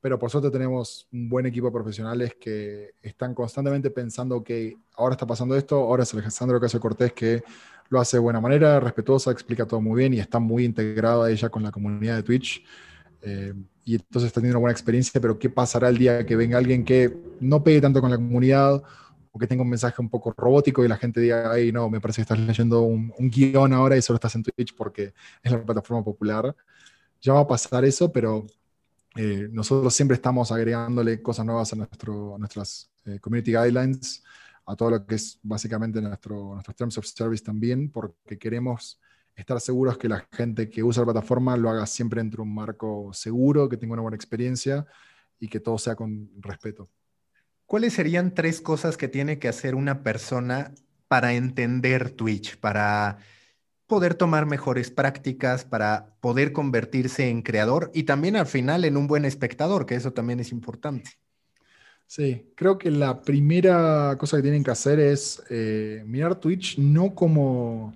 pero por suerte tenemos un buen equipo de profesionales que están constantemente pensando que ahora está pasando esto, ahora es Alejandro Casio Cortés que lo hace de buena manera, respetuosa, explica todo muy bien y está muy integrado a ella con la comunidad de Twitch. Eh, y entonces está teniendo una buena experiencia, pero ¿qué pasará el día que venga alguien que no pegue tanto con la comunidad o que tenga un mensaje un poco robótico y la gente diga, ay, no, me parece que estás leyendo un, guion ahora y solo estás en Twitch porque es la plataforma popular. Ya va a pasar eso, pero eh, nosotros siempre estamos agregándole cosas nuevas a, nuestro, nuestras eh, community guidelines, a todo lo que es básicamente nuestro, nuestros terms of service también, porque queremos estar seguros que la gente que usa la plataforma lo haga siempre dentro de un marco seguro, que tenga una buena experiencia y que todo sea con respeto. ¿Cuáles serían tres cosas que tiene que hacer una persona para entender Twitch, para poder tomar mejores prácticas, para poder convertirse en creador y también al final en un buen espectador, que eso también es importante? Sí, creo que la primera cosa que tienen que hacer es eh, mirar Twitch no como, o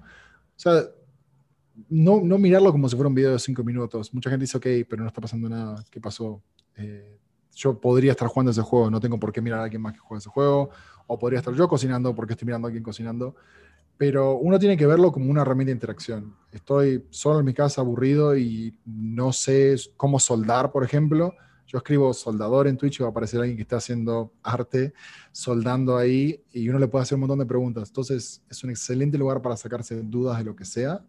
sea, no, no, mirarlo como si fuera un video de cinco minutos. Mucha gente dice, ok, pero no está pasando nada, ¿qué pasó? Eh, yo podría estar jugando ese juego, no tengo por qué mirar a alguien más que juegue ese juego, o podría estar yo cocinando porque estoy mirando a alguien cocinando, pero uno tiene que verlo como una herramienta de interacción. Estoy solo en mi casa aburrido y no sé cómo soldar, por ejemplo yo escribo soldador en Twitch y va a aparecer alguien que está haciendo arte, soldando ahí, y uno le puede hacer un montón de preguntas. Entonces, es un excelente lugar para sacarse dudas de lo que sea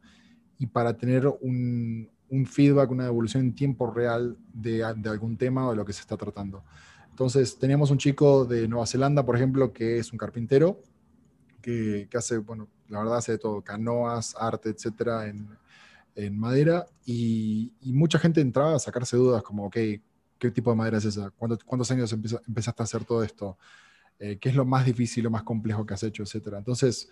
y para tener un, feedback, una evolución en tiempo real de, algún tema o de lo que se está tratando. Entonces, teníamos un chico de Nueva Zelanda, por ejemplo, que es un carpintero, que, hace, bueno, la verdad hace de todo, canoas, arte, etcétera, en, madera, y, mucha gente entraba a sacarse dudas, como, ok, ¿Qué tipo de madera es esa? ¿Cuántos años empezaste a hacer todo esto? Eh, ¿Qué es lo más difícil, lo más complejo que has hecho, etcétera? Entonces,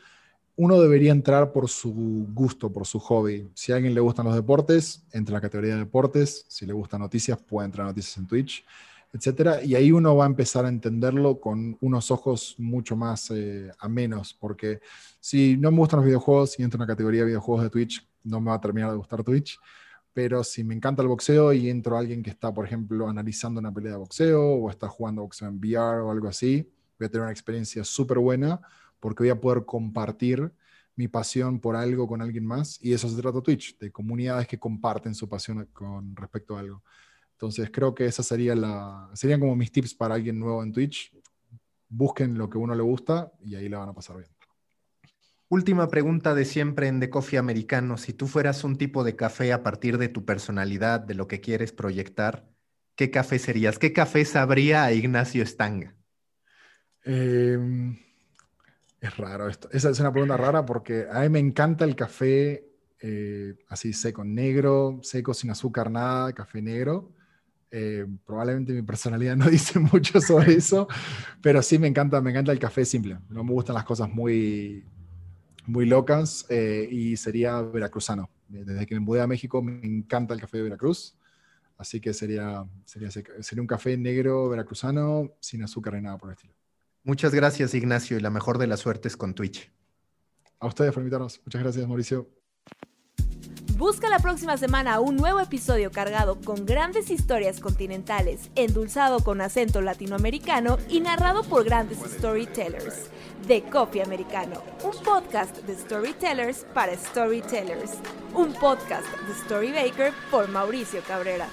uno debería entrar por su gusto, por su hobby. Si a alguien le gustan los deportes, entra en la categoría de deportes. Si le gustan noticias, puede entrar a noticias en Twitch, etcétera. Y ahí uno va a empezar a entenderlo con unos ojos mucho más eh, amenos, porque si no me gustan los videojuegos y entro en la categoría de videojuegos de Twitch, no me va a terminar de gustar Twitch pero si me encanta el boxeo y entro a alguien que está, por ejemplo, analizando una pelea de boxeo o está jugando boxeo en VR o algo así, voy a tener una experiencia súper buena porque voy a poder compartir mi pasión por algo con alguien más y eso se trata Twitch, de comunidades que comparten su pasión con respecto a algo. Entonces creo que esa sería la, serían como mis tips para alguien nuevo en Twitch. Busquen lo que a uno le gusta y ahí la van a pasar bien. Última pregunta de siempre en The Coffee Americano. Si tú fueras un tipo de café a partir de tu personalidad, de lo que quieres proyectar, ¿qué café serías? ¿Qué café sabría a Ignacio Estanga? Em, es raro esto. Esa es una pregunta rara porque a mí me encanta el café eh, así seco, negro, seco, sin azúcar, nada, café negro. Eh, probablemente mi personalidad no dice mucho sobre eso, pero sí me encanta, me encanta el café simple. No me gustan las cosas muy muy locas eh, y sería veracruzano. Desde que me mudé a México me encanta el café de Veracruz, así que sería, sería, sería un café negro veracruzano sin azúcar ni nada por el estilo. Muchas gracias Ignacio y la mejor de las suertes con Twitch. A ustedes por invitarnos. Muchas gracias Mauricio. Busca la próxima semana un nuevo episodio cargado con grandes historias continentales, endulzado con acento latinoamericano y narrado por grandes storytellers. The Coffee Americano, un podcast de storytellers para storytellers. Un podcast de Storybaker por Mauricio Cabrera.